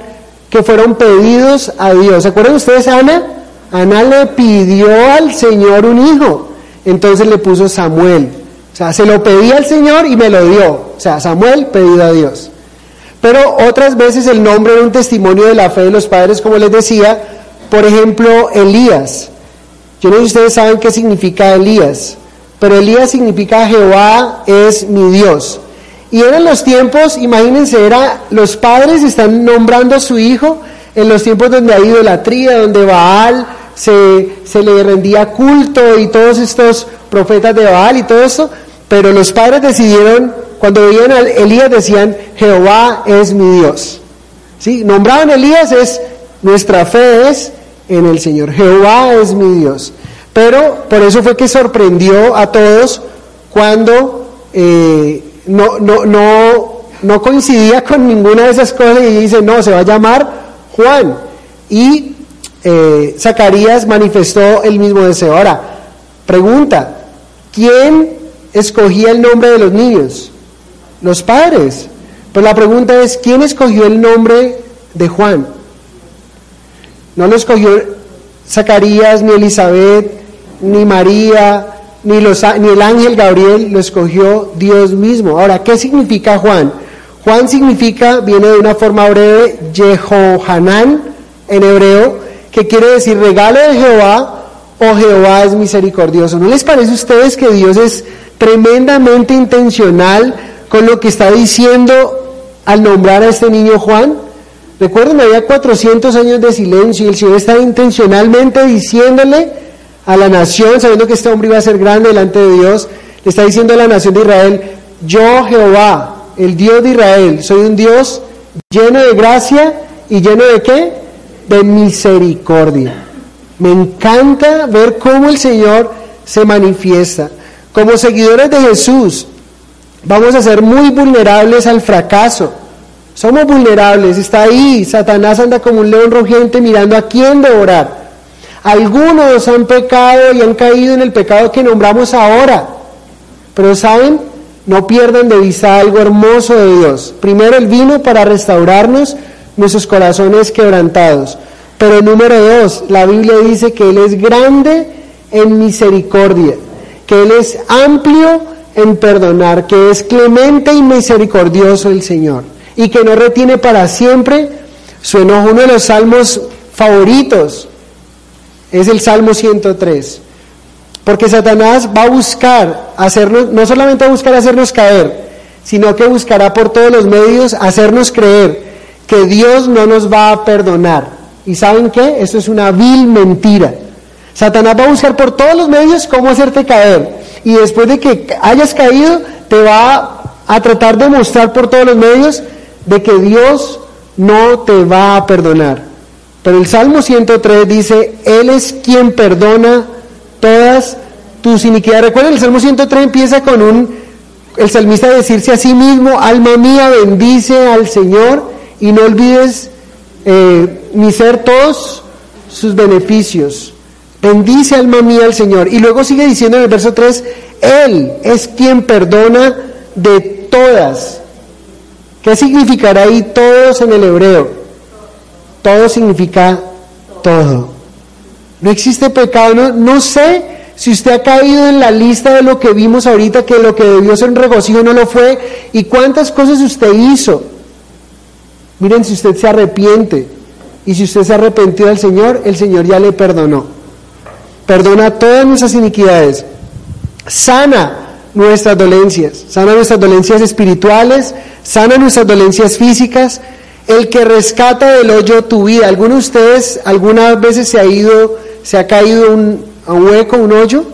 que fueron pedidos a Dios. ¿Se acuerdan ustedes, Ana? Ana le pidió al Señor un hijo. Entonces le puso Samuel. O sea, se lo pedí al Señor y me lo dio. O sea, Samuel pedido a Dios. Pero otras veces el nombre era un testimonio de la fe de los padres, como les decía, por ejemplo, Elías. Yo no sé si ustedes saben qué significa Elías, pero Elías significa Jehová es mi Dios. Y eran los tiempos, imagínense, era, los padres están nombrando a su hijo en los tiempos donde hay idolatría, donde Baal se, se le rendía culto y todos estos profetas de Baal y todo eso, pero los padres decidieron cuando veían a Elías decían, Jehová es mi Dios. ¿Sí? Nombraban a Elías es, nuestra fe es en el Señor. Jehová es mi Dios. Pero por eso fue que sorprendió a todos cuando eh, no, no, no, no coincidía con ninguna de esas cosas y dice, no, se va a llamar Juan. Y eh, Zacarías manifestó el mismo deseo. Ahora, pregunta, ¿quién escogía el nombre de los niños? Los padres. Pues la pregunta es, ¿quién escogió el nombre de Juan? No lo escogió Zacarías, ni Elizabeth, ni María, ni, los, ni el ángel Gabriel, lo escogió Dios mismo. Ahora, ¿qué significa Juan? Juan significa, viene de una forma breve, Jehohanan en hebreo, que quiere decir regalo de Jehová o Jehová es misericordioso. ¿No les parece a ustedes que Dios es tremendamente intencional con lo que está diciendo al nombrar a este niño Juan? Recuerden, había 400 años de silencio y el Señor está intencionalmente diciéndole a la nación, sabiendo que este hombre iba a ser grande delante de Dios, le está diciendo a la nación de Israel, yo Jehová, el Dios de Israel, soy un Dios lleno de gracia y lleno de qué? De misericordia. Me encanta ver cómo el Señor se manifiesta. Como seguidores de Jesús, Vamos a ser muy vulnerables al fracaso. Somos vulnerables, está ahí. Satanás anda como un león rugiente mirando a quién devorar. Algunos han pecado y han caído en el pecado que nombramos ahora. Pero saben, no pierdan de vista algo hermoso de Dios. Primero, Él vino para restaurarnos nuestros corazones quebrantados. Pero número dos, la Biblia dice que Él es grande en misericordia, que Él es amplio en perdonar, que es clemente y misericordioso el Señor y que no retiene para siempre su enojo. Uno de los salmos favoritos es el Salmo 103, porque Satanás va a buscar hacernos, no solamente a buscar hacernos caer, sino que buscará por todos los medios hacernos creer que Dios no nos va a perdonar. ¿Y saben qué? Eso es una vil mentira. Satanás va a buscar por todos los medios cómo hacerte caer y después de que hayas caído, te va a tratar de mostrar por todos los medios de que Dios no te va a perdonar. Pero el Salmo 103 dice, Él es quien perdona todas tus iniquidades. Recuerden, el Salmo 103 empieza con un, el salmista decirse a sí mismo, alma mía, bendice al Señor y no olvides eh, ni ser todos sus beneficios. Bendice alma mía al Señor. Y luego sigue diciendo en el verso 3, Él es quien perdona de todas. ¿Qué significará ahí todos en el hebreo? Todo significa todo. No existe pecado. No, no sé si usted ha caído en la lista de lo que vimos ahorita, que lo que debió ser un regocijo no lo fue, y cuántas cosas usted hizo. Miren si usted se arrepiente. Y si usted se arrepentió del Señor, el Señor ya le perdonó perdona todas nuestras iniquidades, sana nuestras dolencias, sana nuestras dolencias espirituales, sana nuestras dolencias físicas, el que rescata del hoyo tu vida. ¿Alguno de ustedes algunas veces se ha ido, se ha caído un, a un hueco, un hoyo?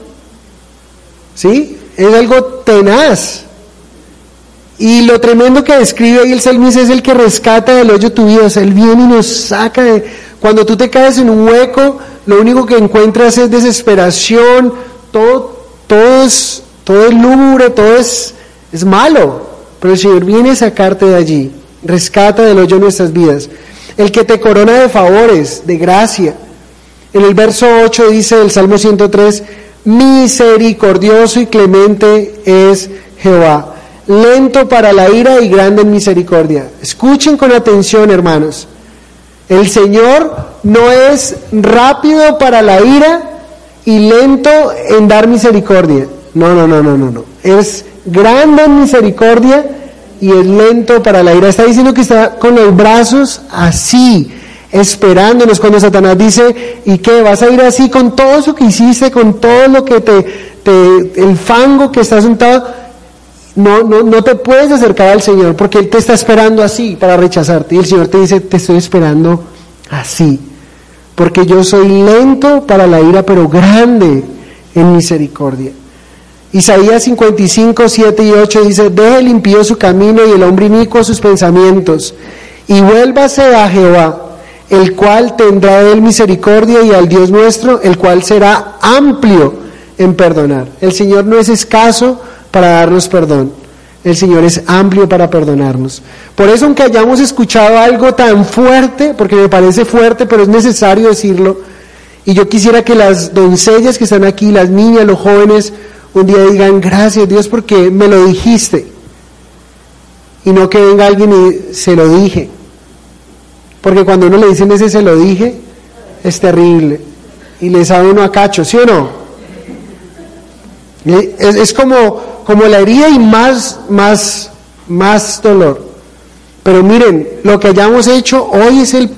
¿Sí? Es algo tenaz. Y lo tremendo que describe ahí el salmista es el que rescata del hoyo tu vida. O sea, él viene y nos saca de... Cuando tú te caes en un hueco, lo único que encuentras es desesperación, todo, todo es, todo es lúgubre, todo es, es malo. Pero el Señor viene a sacarte de allí, rescata del hoyo nuestras vidas. El que te corona de favores, de gracia. En el verso 8 dice el Salmo 103, misericordioso y clemente es Jehová, lento para la ira y grande en misericordia. Escuchen con atención, hermanos. El Señor no es rápido para la ira y lento en dar misericordia. No, no, no, no, no, no. Es grande en misericordia y es lento para la ira. Está diciendo que está con los brazos así, esperándonos cuando Satanás dice, ¿y qué? ¿Vas a ir así con todo eso que hiciste, con todo lo que te, el fango que estás sentado? No, no, no te puedes acercar al Señor porque Él te está esperando así para rechazarte. Y el Señor te dice, te estoy esperando así. Porque yo soy lento para la ira, pero grande en misericordia. Isaías 55, 7 y 8 dice, deje el impío su camino y el hombre inicuo sus pensamientos, y vuélvase a Jehová, el cual tendrá de él misericordia, y al Dios nuestro, el cual será amplio en perdonar. El Señor no es escaso para darnos perdón. El Señor es amplio para perdonarnos. Por eso, aunque hayamos escuchado algo tan fuerte, porque me parece fuerte, pero es necesario decirlo, y yo quisiera que las doncellas que están aquí, las niñas, los jóvenes, un día digan, gracias Dios porque me lo dijiste. Y no que venga alguien y se lo dije. Porque cuando uno le dicen ese se lo dije, es terrible. Y le sabe uno a cacho, ¿sí o no? Es, como, como la herida y más, más, más dolor. Pero miren, lo que hayamos hecho hoy es el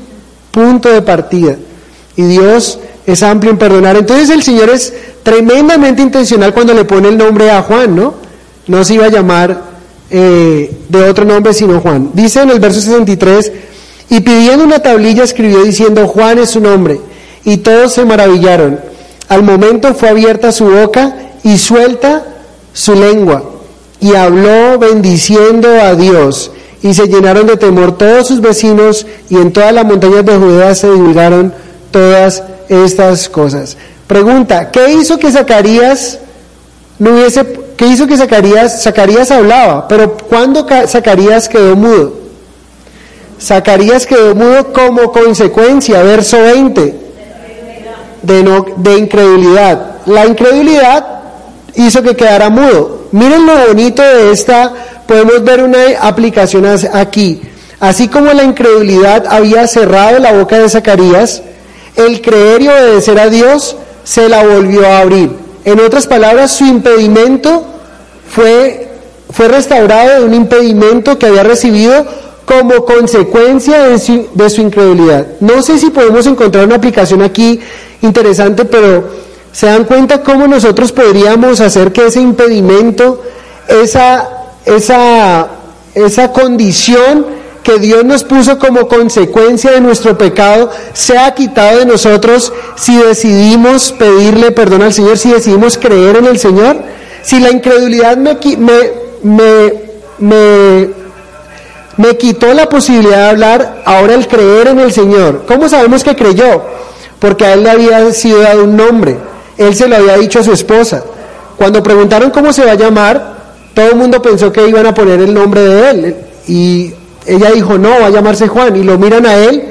punto de partida. Y Dios es amplio en perdonar. Entonces el Señor es tremendamente intencional cuando le pone el nombre a Juan, ¿no? No se iba a llamar eh, de otro nombre sino Juan. Dice en el verso 63, y pidiendo una tablilla escribió diciendo, Juan es su nombre. Y todos se maravillaron. Al momento fue abierta su boca y suelta su lengua. Y habló bendiciendo a Dios. Y se llenaron de temor todos sus vecinos y en todas las montañas de Judea se divulgaron todas estas cosas. Pregunta, ¿qué hizo que Zacarías no hubiese, qué hizo que Zacarías, Zacarías hablaba, pero ¿cuándo Zacarías quedó mudo? Zacarías quedó mudo como consecuencia, verso 20, de, no, de incredulidad. La incredulidad hizo que quedara mudo. Miren lo bonito de esta, podemos ver una aplicación aquí. Así como la incredulidad había cerrado la boca de Zacarías, el creer y obedecer a Dios se la volvió a abrir. En otras palabras, su impedimento fue, fue restaurado de un impedimento que había recibido como consecuencia de su, de su incredulidad. No sé si podemos encontrar una aplicación aquí interesante, pero se dan cuenta cómo nosotros podríamos hacer que ese impedimento, esa, esa, esa condición, que Dios nos puso como consecuencia de nuestro pecado sea quitado de nosotros si decidimos pedirle perdón al Señor, si decidimos creer en el Señor. Si la incredulidad me, me, me, quitó la posibilidad de hablar, ahora el creer en el Señor. ¿Cómo sabemos que creyó? Porque a él le había sido dado un nombre. Él se lo había dicho a su esposa. Cuando preguntaron cómo se va a llamar, todo el mundo pensó que iban a poner el nombre de él. Y ella dijo, no, va a llamarse Juan. Y lo miran a él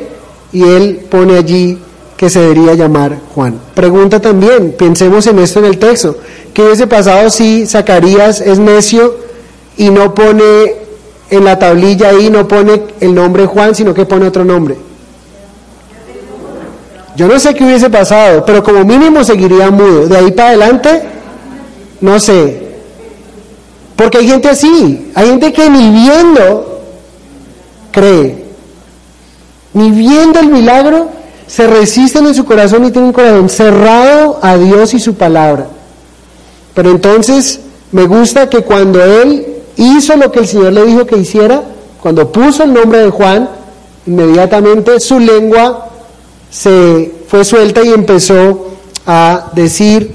y él pone allí que se debería llamar Juan. Pregunta también, pensemos en esto en el texto. ¿Qué hubiese pasado si Zacarías es necio y no pone en la tablilla ahí, no pone el nombre Juan, sino que pone otro nombre? Yo no sé qué hubiese pasado, pero como mínimo seguiría mudo. De ahí para adelante, no sé. Porque hay gente así, hay gente que ni viendo cree. Ni viendo el milagro, se resisten en su corazón y tienen un corazón cerrado a Dios y su palabra. Pero entonces me gusta que cuando él hizo lo que el Señor le dijo que hiciera, cuando puso el nombre de Juan, inmediatamente su lengua se fue suelta y empezó a decir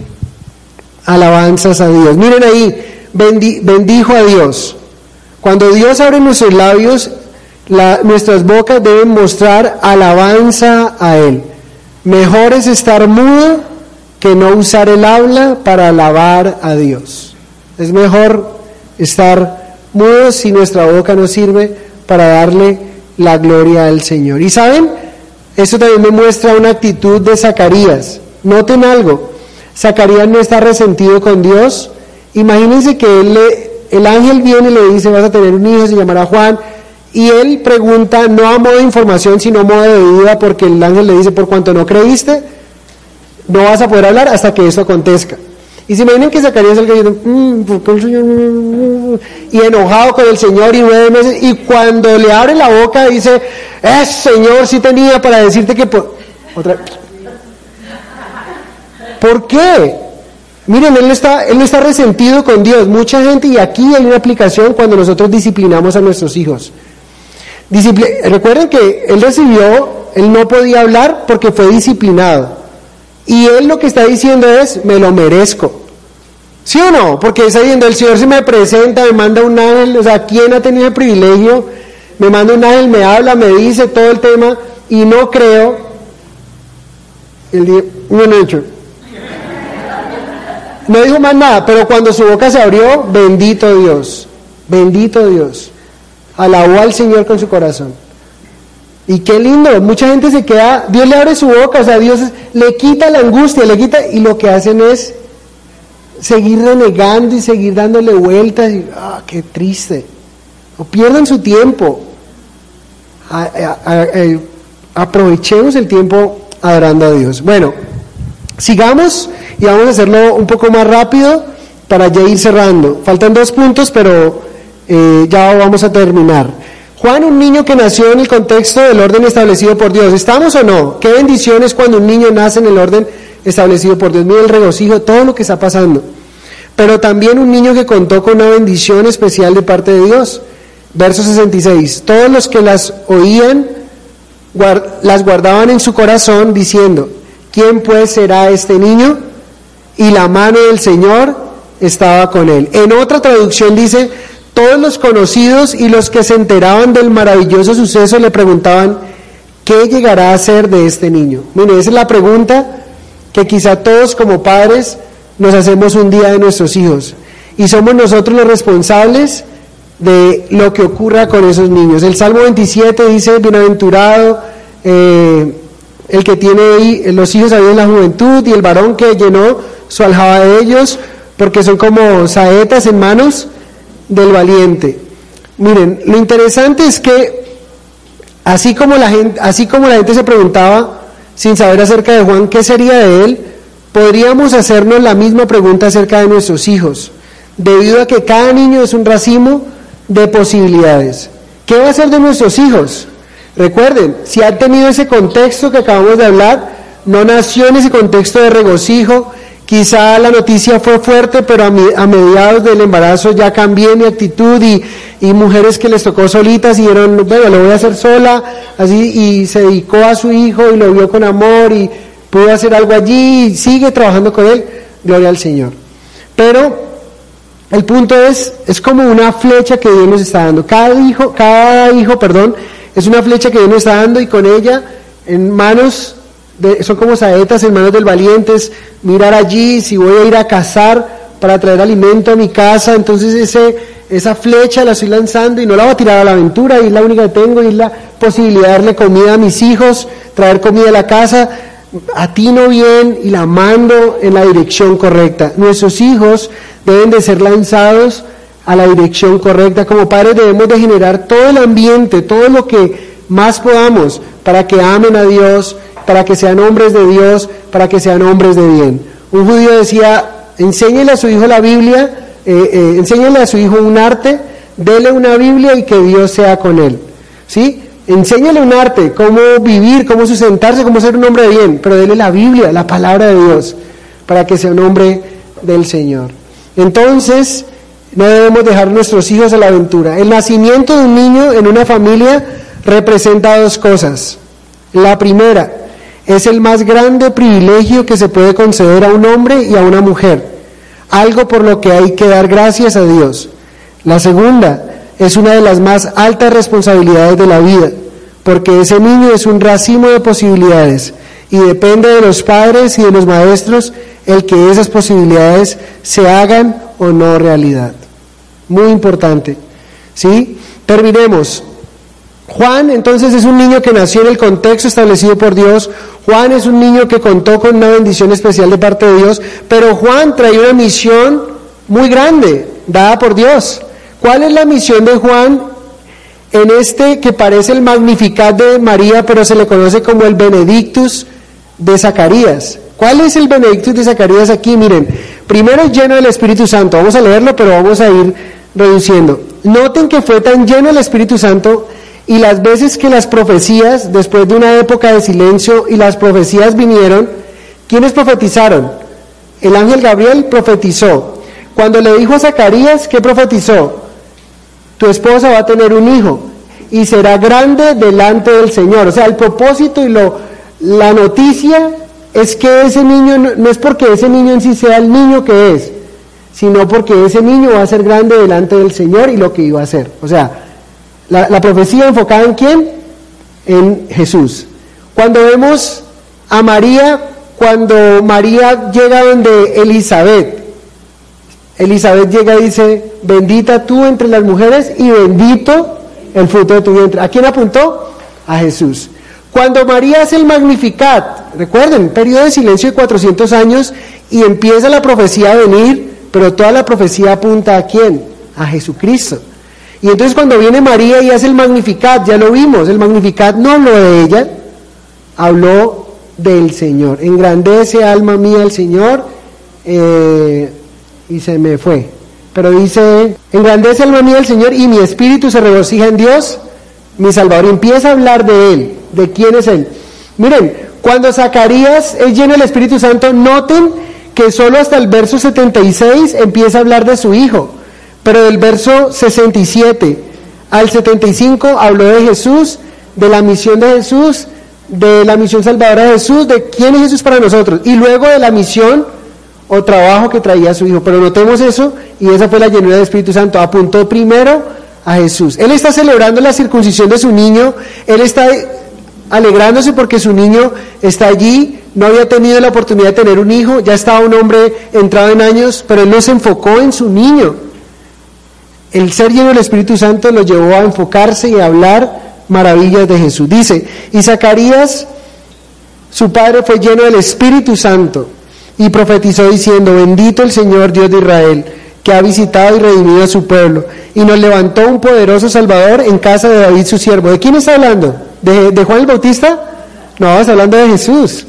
alabanzas a Dios. Miren ahí, bendijo a Dios. Cuando Dios abre nuestros labios, nuestras bocas deben mostrar alabanza a Él. Mejor es estar mudo que no usar el habla para alabar a Dios. Es mejor estar mudo si nuestra boca no sirve para darle la gloria al Señor. Y saben, eso también me muestra una actitud de Zacarías. Noten algo, Zacarías no está resentido con Dios. Imagínense que él el ángel viene y le dice, vas a tener un hijo, se llamará Juan, y él pregunta no a modo de información, sino a modo de duda, porque el ángel le dice, por cuanto no creíste, no vas a poder hablar hasta que esto acontezca. Y si me vienen que Zacarías salga diciendo, mm, ¿por qué el Señor? Y enojado con el Señor y nueve meses, y cuando le abre la boca dice, eh, Señor, sí tenía para decirte que... Por... Otra... ¿Por qué? Miren, él está, él no está resentido con Dios. Mucha gente, y aquí hay una aplicación cuando nosotros disciplinamos a nuestros hijos. recuerden que él recibió, él no podía hablar porque fue disciplinado. Y él lo que está diciendo es, me lo merezco. ¿Sí o no? Porque está diciendo, el Señor se me presenta, me manda un ángel, o sea, ¿quién ha tenido el privilegio? Me manda un ángel, me habla, me dice todo el tema, y no creo, el día, no hecho. No dijo más nada, pero cuando su boca se abrió, bendito Dios, bendito Dios. Alabó al Señor con su corazón. Y qué lindo, mucha gente se queda, Dios le abre su boca, o sea, Dios le quita la angustia, le quita, y lo que hacen es seguir renegando y seguir dándole vueltas, y ah, qué triste. O pierdan su tiempo. Aprovechemos el tiempo adorando a Dios. Bueno, sigamos y vamos a hacerlo un poco más rápido para ya ir cerrando. Faltan dos puntos, pero eh, ya vamos a terminar. Juan, un niño que nació en el contexto del orden establecido por Dios. ¿Estamos o no? Qué bendiciones cuando un niño nace en el orden establecido por Dios. Mira el regocijo, todo lo que está pasando. Pero también un niño que contó con una bendición especial de parte de Dios. Verso 66. Todos los que las oían las guardaban en su corazón diciendo, ¿quién pues será este niño? y la mano del Señor estaba con él. En otra traducción dice, todos los conocidos y los que se enteraban del maravilloso suceso le preguntaban, ¿qué llegará a ser de este niño? Mire, esa es la pregunta que quizá todos como padres nos hacemos un día de nuestros hijos. Y somos nosotros los responsables de lo que ocurra con esos niños. El Salmo 27 dice, bienaventurado eh, el que tiene los hijos ahí en la juventud y el varón que llenó su aljaba de ellos, porque son como saetas en manos del valiente. Miren, lo interesante es que así como la gente, así como la gente se preguntaba sin saber acerca de Juan qué sería de él, podríamos hacernos la misma pregunta acerca de nuestros hijos, debido a que cada niño es un racimo de posibilidades. ¿Qué va a ser de nuestros hijos? Recuerden, si ha tenido ese contexto que acabamos de hablar, no nació en ese contexto de regocijo, Quizá la noticia fue fuerte, pero a, mediados del embarazo ya cambié mi actitud y, mujeres que les tocó solitas y dijeron, bueno, lo voy a hacer sola, así, y se dedicó a su hijo y lo vio con amor y pudo hacer algo allí y sigue trabajando con él, gloria al Señor. Pero el punto es, es como una flecha que Dios nos está dando. Cada hijo, cada hijo, perdón, es una flecha que Dios nos está dando y con ella en manos son como saetas en manos del valiente, mirar allí si voy a ir a cazar para traer alimento a mi casa, entonces ese, esa flecha la estoy lanzando y no la voy a tirar a la aventura, y es la única que tengo, y es la posibilidad de darle comida a mis hijos, traer comida a la casa, atino bien y la mando en la dirección correcta. Nuestros hijos deben de ser lanzados a la dirección correcta. Como padres debemos de generar todo el ambiente, todo lo que más podamos para que amen a Dios para que sean hombres de Dios, para que sean hombres de bien. Un judío decía, enséñele a su hijo la Biblia, eh, eh, enséñele a su hijo un arte, dele una Biblia y que Dios sea con él. ¿Sí? Enséñale un arte, cómo vivir, cómo sustentarse, cómo ser un hombre de bien, pero dele la Biblia, la palabra de Dios, para que sea un hombre del Señor. Entonces, no debemos dejar nuestros hijos a la aventura. El nacimiento de un niño en una familia representa dos cosas. La primera, es el más grande privilegio que se puede conceder a un hombre y a una mujer, algo por lo que hay que dar gracias a Dios. La segunda es una de las más altas responsabilidades de la vida, porque ese niño es un racimo de posibilidades y depende de los padres y de los maestros el que esas posibilidades se hagan o no realidad. Muy importante. ¿Sí? Terminemos. Juan entonces es un niño que nació en el contexto establecido por Dios. Juan es un niño que contó con una bendición especial de parte de Dios. Pero Juan trae una misión muy grande, dada por Dios. ¿Cuál es la misión de Juan en este que parece el Magnificat de María, pero se le conoce como el Benedictus de Zacarías? ¿Cuál es el Benedictus de Zacarías aquí? Miren, primero es lleno del Espíritu Santo. Vamos a leerlo, pero vamos a ir reduciendo. Noten que fue tan lleno el Espíritu Santo y las veces que las profecías, después de una época de silencio y las profecías vinieron, ¿quiénes profetizaron? El ángel Gabriel profetizó. Cuando le dijo a Zacarías, ¿qué profetizó? Tu esposa va a tener un hijo y será grande delante del Señor. O sea, el propósito y lo, la noticia es que ese niño, no, no es porque ese niño en sí sea el niño que es, sino porque ese niño va a ser grande delante del Señor y lo que iba a hacer. O sea, la, profecía enfocada en quién? En Jesús. Cuando vemos a María, cuando María llega donde Elizabeth, Elizabeth llega y dice, bendita tú entre las mujeres y bendito el fruto de tu vientre. ¿A quién apuntó? A Jesús. Cuando María hace el Magnificat, recuerden, periodo de silencio de 400 años y empieza la profecía a venir, pero toda la profecía apunta a quién? A Jesucristo. Y entonces cuando viene María y hace el Magnificat, ya lo vimos, el Magnificat no habló de ella, habló del Señor. Engrandece alma mía el Señor eh, y se me fue. Pero dice, engrandece alma mía el Señor y mi espíritu se regocija en Dios, mi Salvador. Empieza a hablar de Él, de quién es Él. Miren, cuando Zacarías es lleno del Espíritu Santo, noten que solo hasta el verso 76 empieza a hablar de su hijo, pero del verso 67 al 75 habló de Jesús, de la misión de Jesús, de la misión salvadora de Jesús, de quién es Jesús para nosotros, y luego de la misión o trabajo que traía su hijo. Pero notemos eso, y esa fue la llenura del Espíritu Santo. Apuntó primero a Jesús. Él está celebrando la circuncisión de su niño, él está alegrándose porque su niño está allí, no había tenido la oportunidad de tener un hijo, ya estaba un hombre entrado en años, pero él no se enfocó en su niño. El ser lleno del Espíritu Santo lo llevó a enfocarse y a hablar maravillas de Jesús. Dice, y Zacarías, su padre fue lleno del Espíritu Santo y profetizó diciendo, bendito el Señor Dios de Israel, que ha visitado y redimido a su pueblo, y nos levantó un poderoso Salvador en casa de David su siervo. ¿De quién está hablando? ¿De, de Juan el Bautista? No, está hablando de Jesús.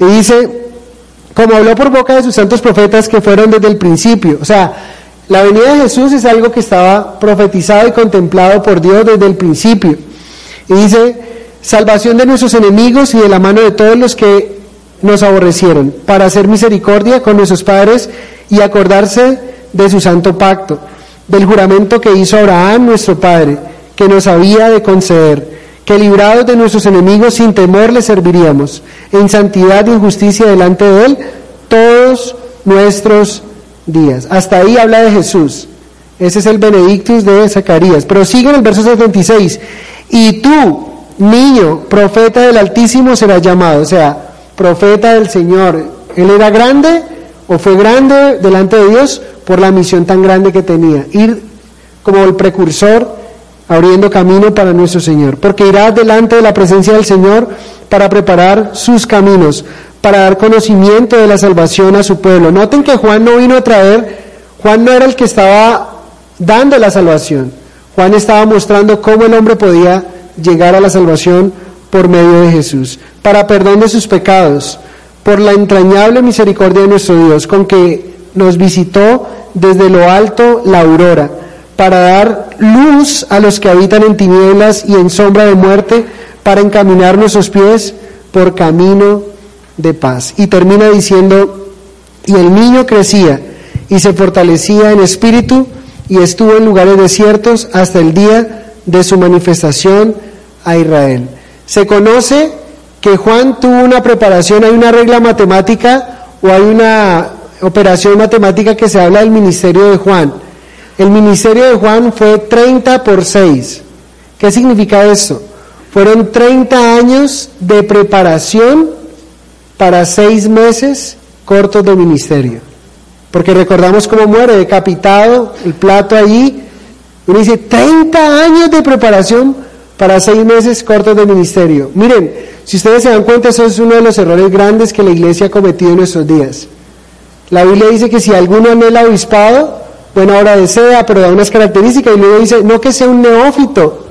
Y dice, como habló por boca de sus santos profetas que fueron desde el principio. O sea, la venida de Jesús es algo que estaba profetizado y contemplado por Dios desde el principio. Y dice, salvación de nuestros enemigos y de la mano de todos los que nos aborrecieron, para hacer misericordia con nuestros padres y acordarse de su santo pacto, del juramento que hizo Abraham nuestro Padre, que nos había de conceder, que librados de nuestros enemigos sin temor le serviríamos, en santidad y justicia delante de Él, todos nuestros días. Hasta ahí habla de Jesús. Ese es el Benedictus de Zacarías. Pero sigue en el verso 76. Y tú, niño, profeta del Altísimo, serás llamado. O sea, profeta del Señor. Él era grande o fue grande delante de Dios por la misión tan grande que tenía. Ir como el precursor abriendo camino para nuestro Señor. Porque irá delante de la presencia del Señor para preparar sus caminos, para dar conocimiento de la salvación a su pueblo. Noten que Juan no vino a traer, Juan no era el que estaba dando la salvación. Juan estaba mostrando cómo el hombre podía llegar a la salvación por medio de Jesús, para perdón de sus pecados, por la entrañable misericordia de nuestro Dios, con que nos visitó desde lo alto la aurora, para dar luz a los que habitan en tinieblas y en sombra de muerte, para encaminar nuestros pies por camino de paz. Y termina diciendo, y el niño crecía y se fortalecía en espíritu y estuvo en lugares desiertos hasta el día de su manifestación a Israel. Se conoce que Juan tuvo una preparación, hay una regla matemática o hay una operación matemática que se habla del ministerio de Juan. El ministerio de Juan fue 30 por 6. ¿Qué significa eso? Fueron 30 años de preparación para seis meses cortos de ministerio. Porque recordamos cómo muere, decapitado, el plato allí. Uno dice, 30 años de preparación para seis meses cortos de ministerio. Miren, si ustedes se dan cuenta, eso es uno de los errores grandes que la iglesia ha cometido en nuestros días. La Biblia dice que si alguno anhela obispado, buena hora desea, pero da unas características, y luego dice, no que sea un neófito,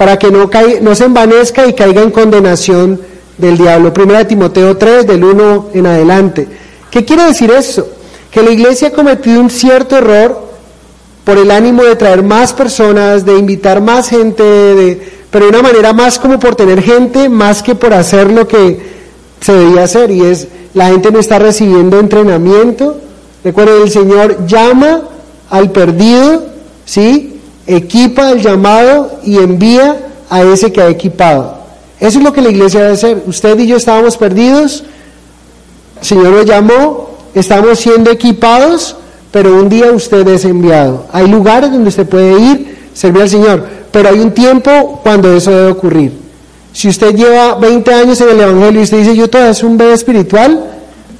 para que no, caiga, no se envanezca y caiga en condenación del diablo. Primera de Timoteo 3, del 1 en adelante. ¿Qué quiere decir eso? Que la iglesia ha cometido un cierto error por el ánimo de traer más personas, de invitar más gente, de, pero de una manera más como por tener gente, más que por hacer lo que se debía hacer. Y es, la gente no está recibiendo entrenamiento. Recuerden, el Señor llama al perdido, ¿sí? Equipa el llamado y envía a ese que ha equipado. Eso es lo que la iglesia debe hacer. Usted y yo estábamos perdidos, el Señor lo llamó, estamos siendo equipados, pero un día usted es enviado. Hay lugares donde usted puede ir, servir al Señor, pero hay un tiempo cuando eso debe ocurrir. Si usted lleva 20 años en el Evangelio y usted dice, yo todavía soy un bebé espiritual,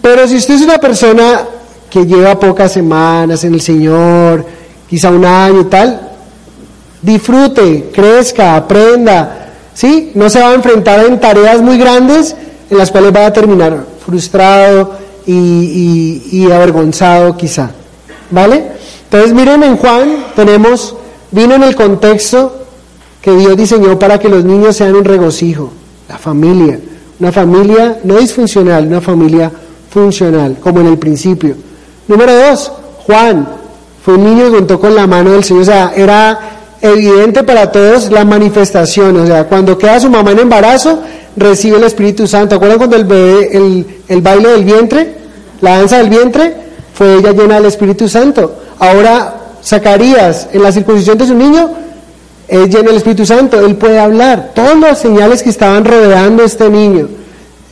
pero si usted es una persona que lleva pocas semanas en el Señor, quizá un año y tal, disfrute, crezca, aprenda, ¿sí? No se va a enfrentar en tareas muy grandes en las cuales va a terminar frustrado y, avergonzado quizá, ¿vale? Entonces miren en Juan tenemos, vino en el contexto que Dios diseñó para que los niños sean un regocijo, la familia, una familia no disfuncional, una familia funcional, como en el principio. Número dos, Juan fue un niño que contó con la mano del Señor, o sea, era evidente para todos la manifestación, o sea, cuando queda su mamá en embarazo, recibe el Espíritu Santo. ¿Acuerdan cuando el bebé, el, baile del vientre, la danza del vientre, fue ella llena del Espíritu Santo? Ahora, Zacarías, en la circuncisión de su niño, es lleno del Espíritu Santo, él puede hablar. Todas las señales que estaban rodeando este niño,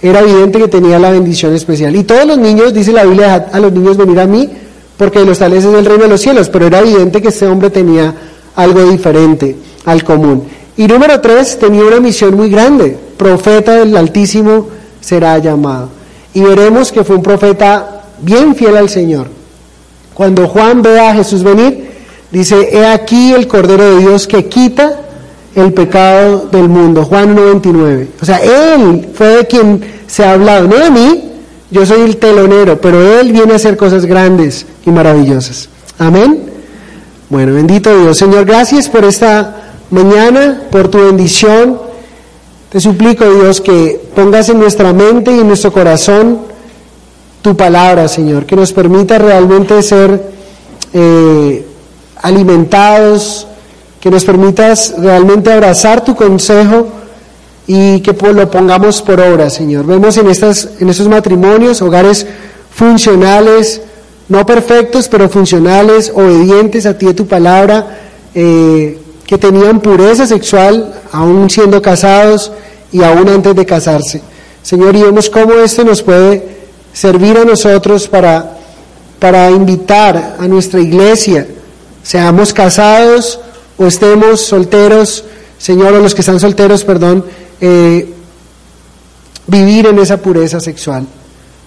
era evidente que tenía la bendición especial. Y todos los niños, dice la Biblia, a los niños venir a mí, porque los tales es el reino de los cielos, pero era evidente que este hombre tenía algo diferente al común. Y número tres, tenía una misión muy grande, profeta del Altísimo será llamado. Y veremos que fue un profeta bien fiel al Señor. Cuando Juan ve a Jesús venir, dice, he aquí el Cordero de Dios que quita el pecado del mundo. Juan 1.29. O sea, Él fue de quien se ha hablado, no de mí, yo soy el telonero, pero Él viene a hacer cosas grandes y maravillosas. Amén. Bueno, bendito Dios. Señor, gracias por esta mañana, por tu bendición. Te suplico, Dios, que pongas en nuestra mente y en nuestro corazón tu palabra, Señor, que nos permita realmente ser eh, alimentados, que nos permitas realmente abrazar tu consejo y que lo pongamos por obra, Señor. Vemos en, estas, en estos matrimonios hogares funcionales, no perfectos, pero funcionales, obedientes a ti y tu palabra, eh, que tenían pureza sexual, aún siendo casados y aún antes de casarse. Señor, y vemos cómo esto nos puede servir a nosotros para, para invitar a nuestra iglesia, seamos casados o estemos solteros, Señor, o los que están solteros, perdón, eh, vivir en esa pureza sexual,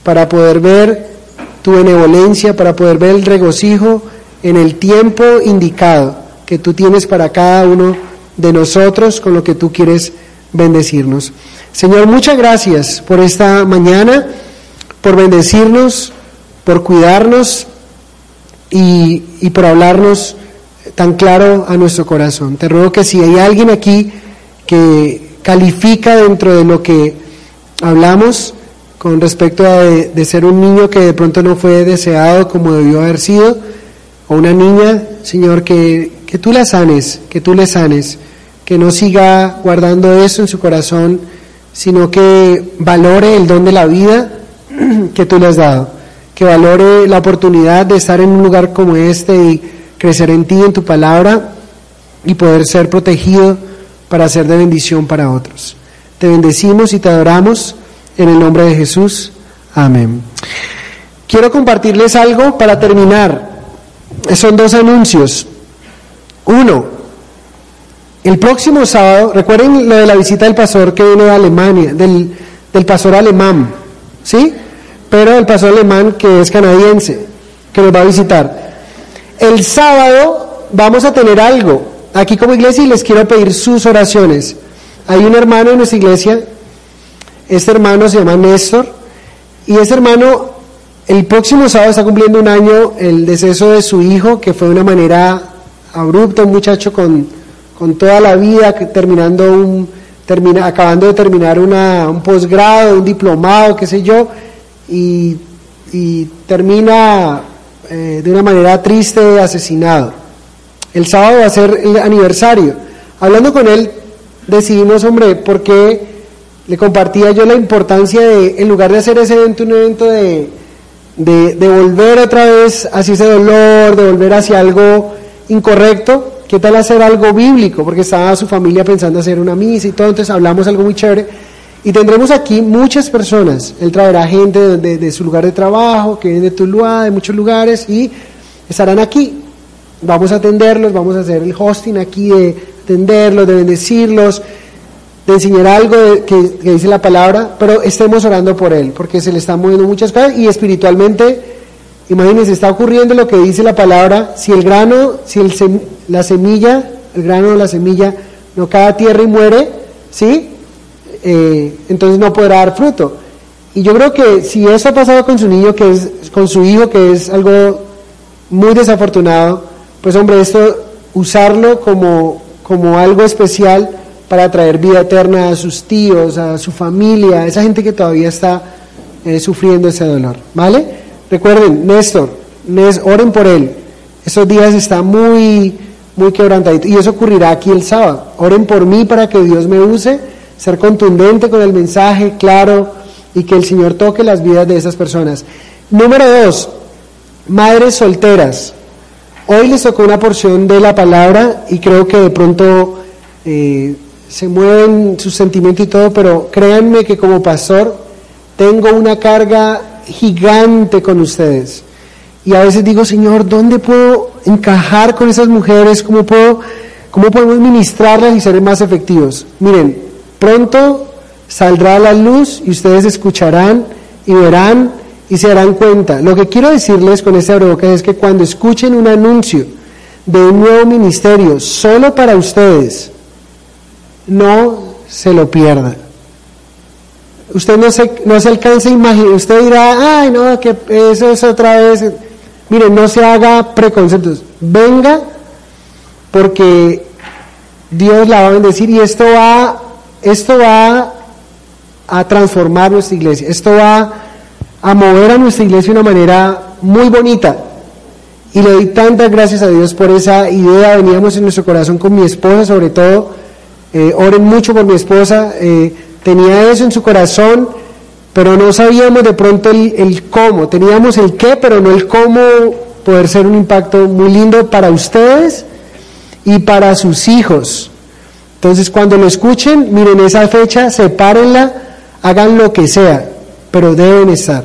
para poder ver tu benevolencia, para poder ver el regocijo en el tiempo indicado que tú tienes para cada uno de nosotros con lo que tú quieres bendecirnos. Señor, muchas gracias por esta mañana, por bendecirnos, por cuidarnos y, y por hablarnos tan claro a nuestro corazón. Te ruego que si hay alguien aquí que califica dentro de lo que hablamos con respecto a de, ser un niño que de pronto no fue deseado como debió haber sido, o una niña, Señor, que, que tú la sanes, que tú le sanes, que no siga guardando eso en su corazón, sino que valore el don de la vida que tú le has dado, que valore la oportunidad de estar en un lugar como este y crecer en ti, en tu palabra y poder ser protegido para ser de bendición para otros. Te bendecimos y te adoramos en el nombre de Jesús. Amén. Quiero compartirles algo para terminar. Son dos anuncios. Uno, el próximo sábado, recuerden lo de la visita del pastor que viene de Alemania, del, del pastor alemán, ¿sí? Pero el pastor alemán que es canadiense, que nos va a visitar. El sábado vamos a tener algo aquí como iglesia y les quiero pedir sus oraciones. Hay un hermano en nuestra iglesia, este hermano se llama Néstor, y este hermano el próximo sábado está cumpliendo un año el deceso de su hijo, que fue de una manera abrupta, un muchacho con, con toda la vida, terminando un termina, acabando de terminar una, un posgrado, un diplomado, qué sé yo, y, y termina eh, de una manera triste asesinado. El sábado va a ser el aniversario. Hablando con él, decidimos, hombre, ¿por qué le compartía yo la importancia de, en lugar de hacer ese evento, un evento de, de, volver otra vez hacia ese dolor, de volver hacia algo incorrecto, ¿qué tal hacer algo bíblico? Porque estaba su familia pensando hacer una misa y todo, entonces hablamos algo muy chévere. Y tendremos aquí muchas personas. Él traerá gente de, de su lugar de trabajo, que viene de Tuluá, de muchos lugares, y estarán aquí. Vamos a atenderlos, vamos a hacer el hosting aquí de atenderlos, de bendecirlos, de enseñar algo que, dice la palabra, pero estemos orando por él, porque se le están moviendo muchas cosas y espiritualmente, imagínense, está ocurriendo lo que dice la palabra, si el grano, si el la semilla, el grano o la semilla no cae a tierra y muere, ¿sí? Eh, entonces no podrá dar fruto. Y yo creo que si eso ha pasado con su niño, que es, con su hijo, que es algo muy desafortunado, pues hombre, esto, usarlo como, como algo especial, para traer vida eterna a sus tíos, a su familia, a esa gente que todavía está eh, sufriendo ese dolor. ¿Vale? Recuerden, Néstor, oren por él. Esos días está muy, muy quebrantadito. Y eso ocurrirá aquí el sábado. Oren por mí para que Dios me use, ser contundente con el mensaje, claro, y que el Señor toque las vidas de esas personas. Número dos, madres solteras. Hoy les tocó una porción de la palabra y creo que de pronto eh, se mueven sus sentimientos y todo, pero créanme que como pastor tengo una carga gigante con ustedes. Y a veces digo, Señor, ¿dónde puedo encajar con esas mujeres? ¿Cómo, puedo, cómo podemos ministrarlas y ser más efectivos? Miren, pronto saldrá la luz y ustedes escucharán y verán y se darán cuenta. Lo que quiero decirles con este abrebocas es que cuando escuchen un anuncio de un nuevo ministerio solo para ustedes, no se lo pierda. Usted no se, no se a imaginar, usted dirá, ay, no, que eso es otra vez. Mire, no se haga preconceptos. Venga, porque Dios la va a bendecir y esto va, esto va a transformar nuestra iglesia. Esto va a mover a nuestra iglesia de una manera muy bonita. Y le doy tantas gracias a Dios por esa idea. Veníamos en nuestro corazón con mi esposa, sobre todo eh, oren mucho por mi esposa, eh, tenía eso en su corazón, pero no sabíamos de pronto el, cómo, teníamos el qué, pero no el cómo poder ser un impacto muy lindo para ustedes y para sus hijos. Entonces cuando lo escuchen, miren esa fecha, sepárenla, hagan lo que sea, pero deben estar.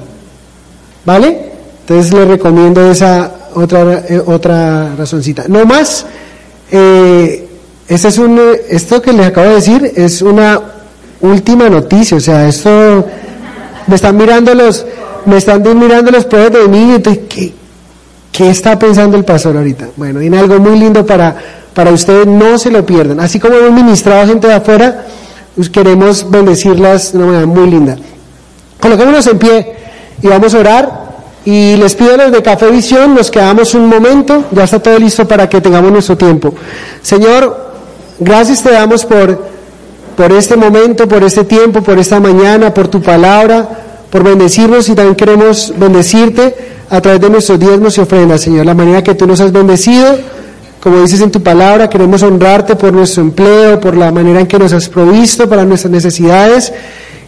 ¿Vale? Entonces les recomiendo esa otra, eh, otra razoncita. No más, eh, este es un, esto que les acabo de decir es una última noticia, o sea, esto me están mirando los, me están mirando los pobres de mí, entonces, ¿qué, ¿qué está pensando el pastor ahorita? Bueno, viene algo muy lindo para, para ustedes, no se lo pierdan. Así como hemos ministrado a gente de afuera, queremos bendecirlas de una manera muy linda. Coloquémonos en pie y vamos a orar. Y les pido a los de Café Visión, nos quedamos un momento, ya está todo listo para que tengamos nuestro tiempo. Señor, Gracias te damos por, por este momento, por este tiempo, por esta mañana, por tu palabra, por bendecirnos y también queremos bendecirte a través de nuestros diezmos y ofrendas, Señor. La manera que tú nos has bendecido, como dices en tu palabra, queremos honrarte por nuestro empleo, por la manera en que nos has provisto para nuestras necesidades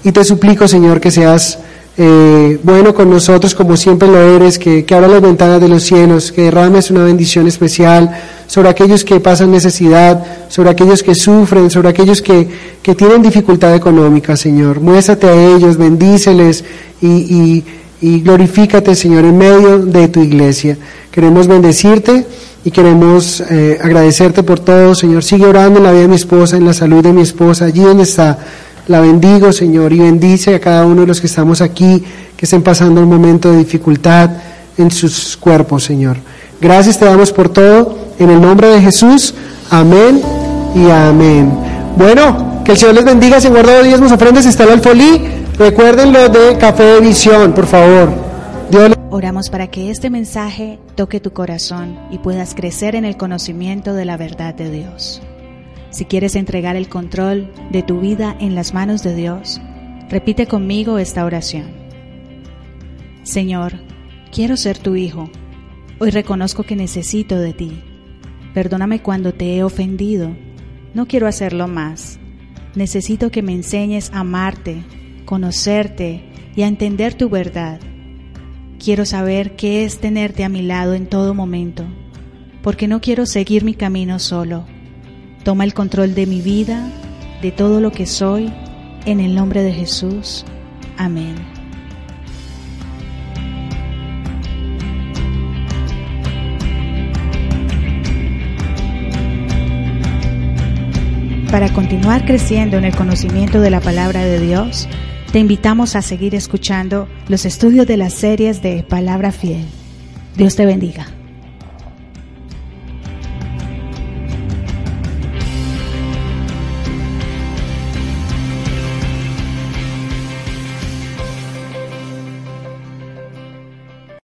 y te suplico, Señor, que seas eh, bueno con nosotros como siempre lo eres, que, que abra las ventanas de los cielos, que derrames una bendición especial sobre aquellos que pasan necesidad, sobre aquellos que sufren, sobre aquellos que, que tienen dificultad económica, Señor. Muéstrate a ellos, bendíceles y, y, glorifícate, Señor, en medio de tu iglesia. Queremos bendecirte y queremos eh, agradecerte por todo, Señor. Sigue orando en la vida de mi esposa, en la salud de mi esposa, allí donde está la bendigo, Señor, y bendice a cada uno de los que estamos aquí, que estén pasando un momento de dificultad en sus cuerpos, Señor. Gracias te damos por todo. En el nombre de Jesús. Amén y amén. Bueno, que el Señor les bendiga. Se guardado diezmos, ofrendas, está el alfolí. Recuerden lo de Café de Visión, por favor. Dios Oramos para que este mensaje toque tu corazón y puedas crecer en el conocimiento de la verdad de Dios. Si quieres entregar el control de tu vida en las manos de Dios, repite conmigo esta oración. Señor, quiero ser tu hijo. Hoy reconozco que necesito de ti. Perdóname cuando te he ofendido. No quiero hacerlo más. Necesito que me enseñes a amarte, conocerte y a entender tu verdad. Quiero saber qué es tenerte a mi lado en todo momento, porque no quiero seguir mi camino solo. Toma el control de mi vida, de todo lo que soy, en el nombre de Jesús. Amén. Para continuar creciendo en el conocimiento de la palabra de Dios, te invitamos a seguir escuchando los estudios de las series de Palabra Fiel. Dios te bendiga.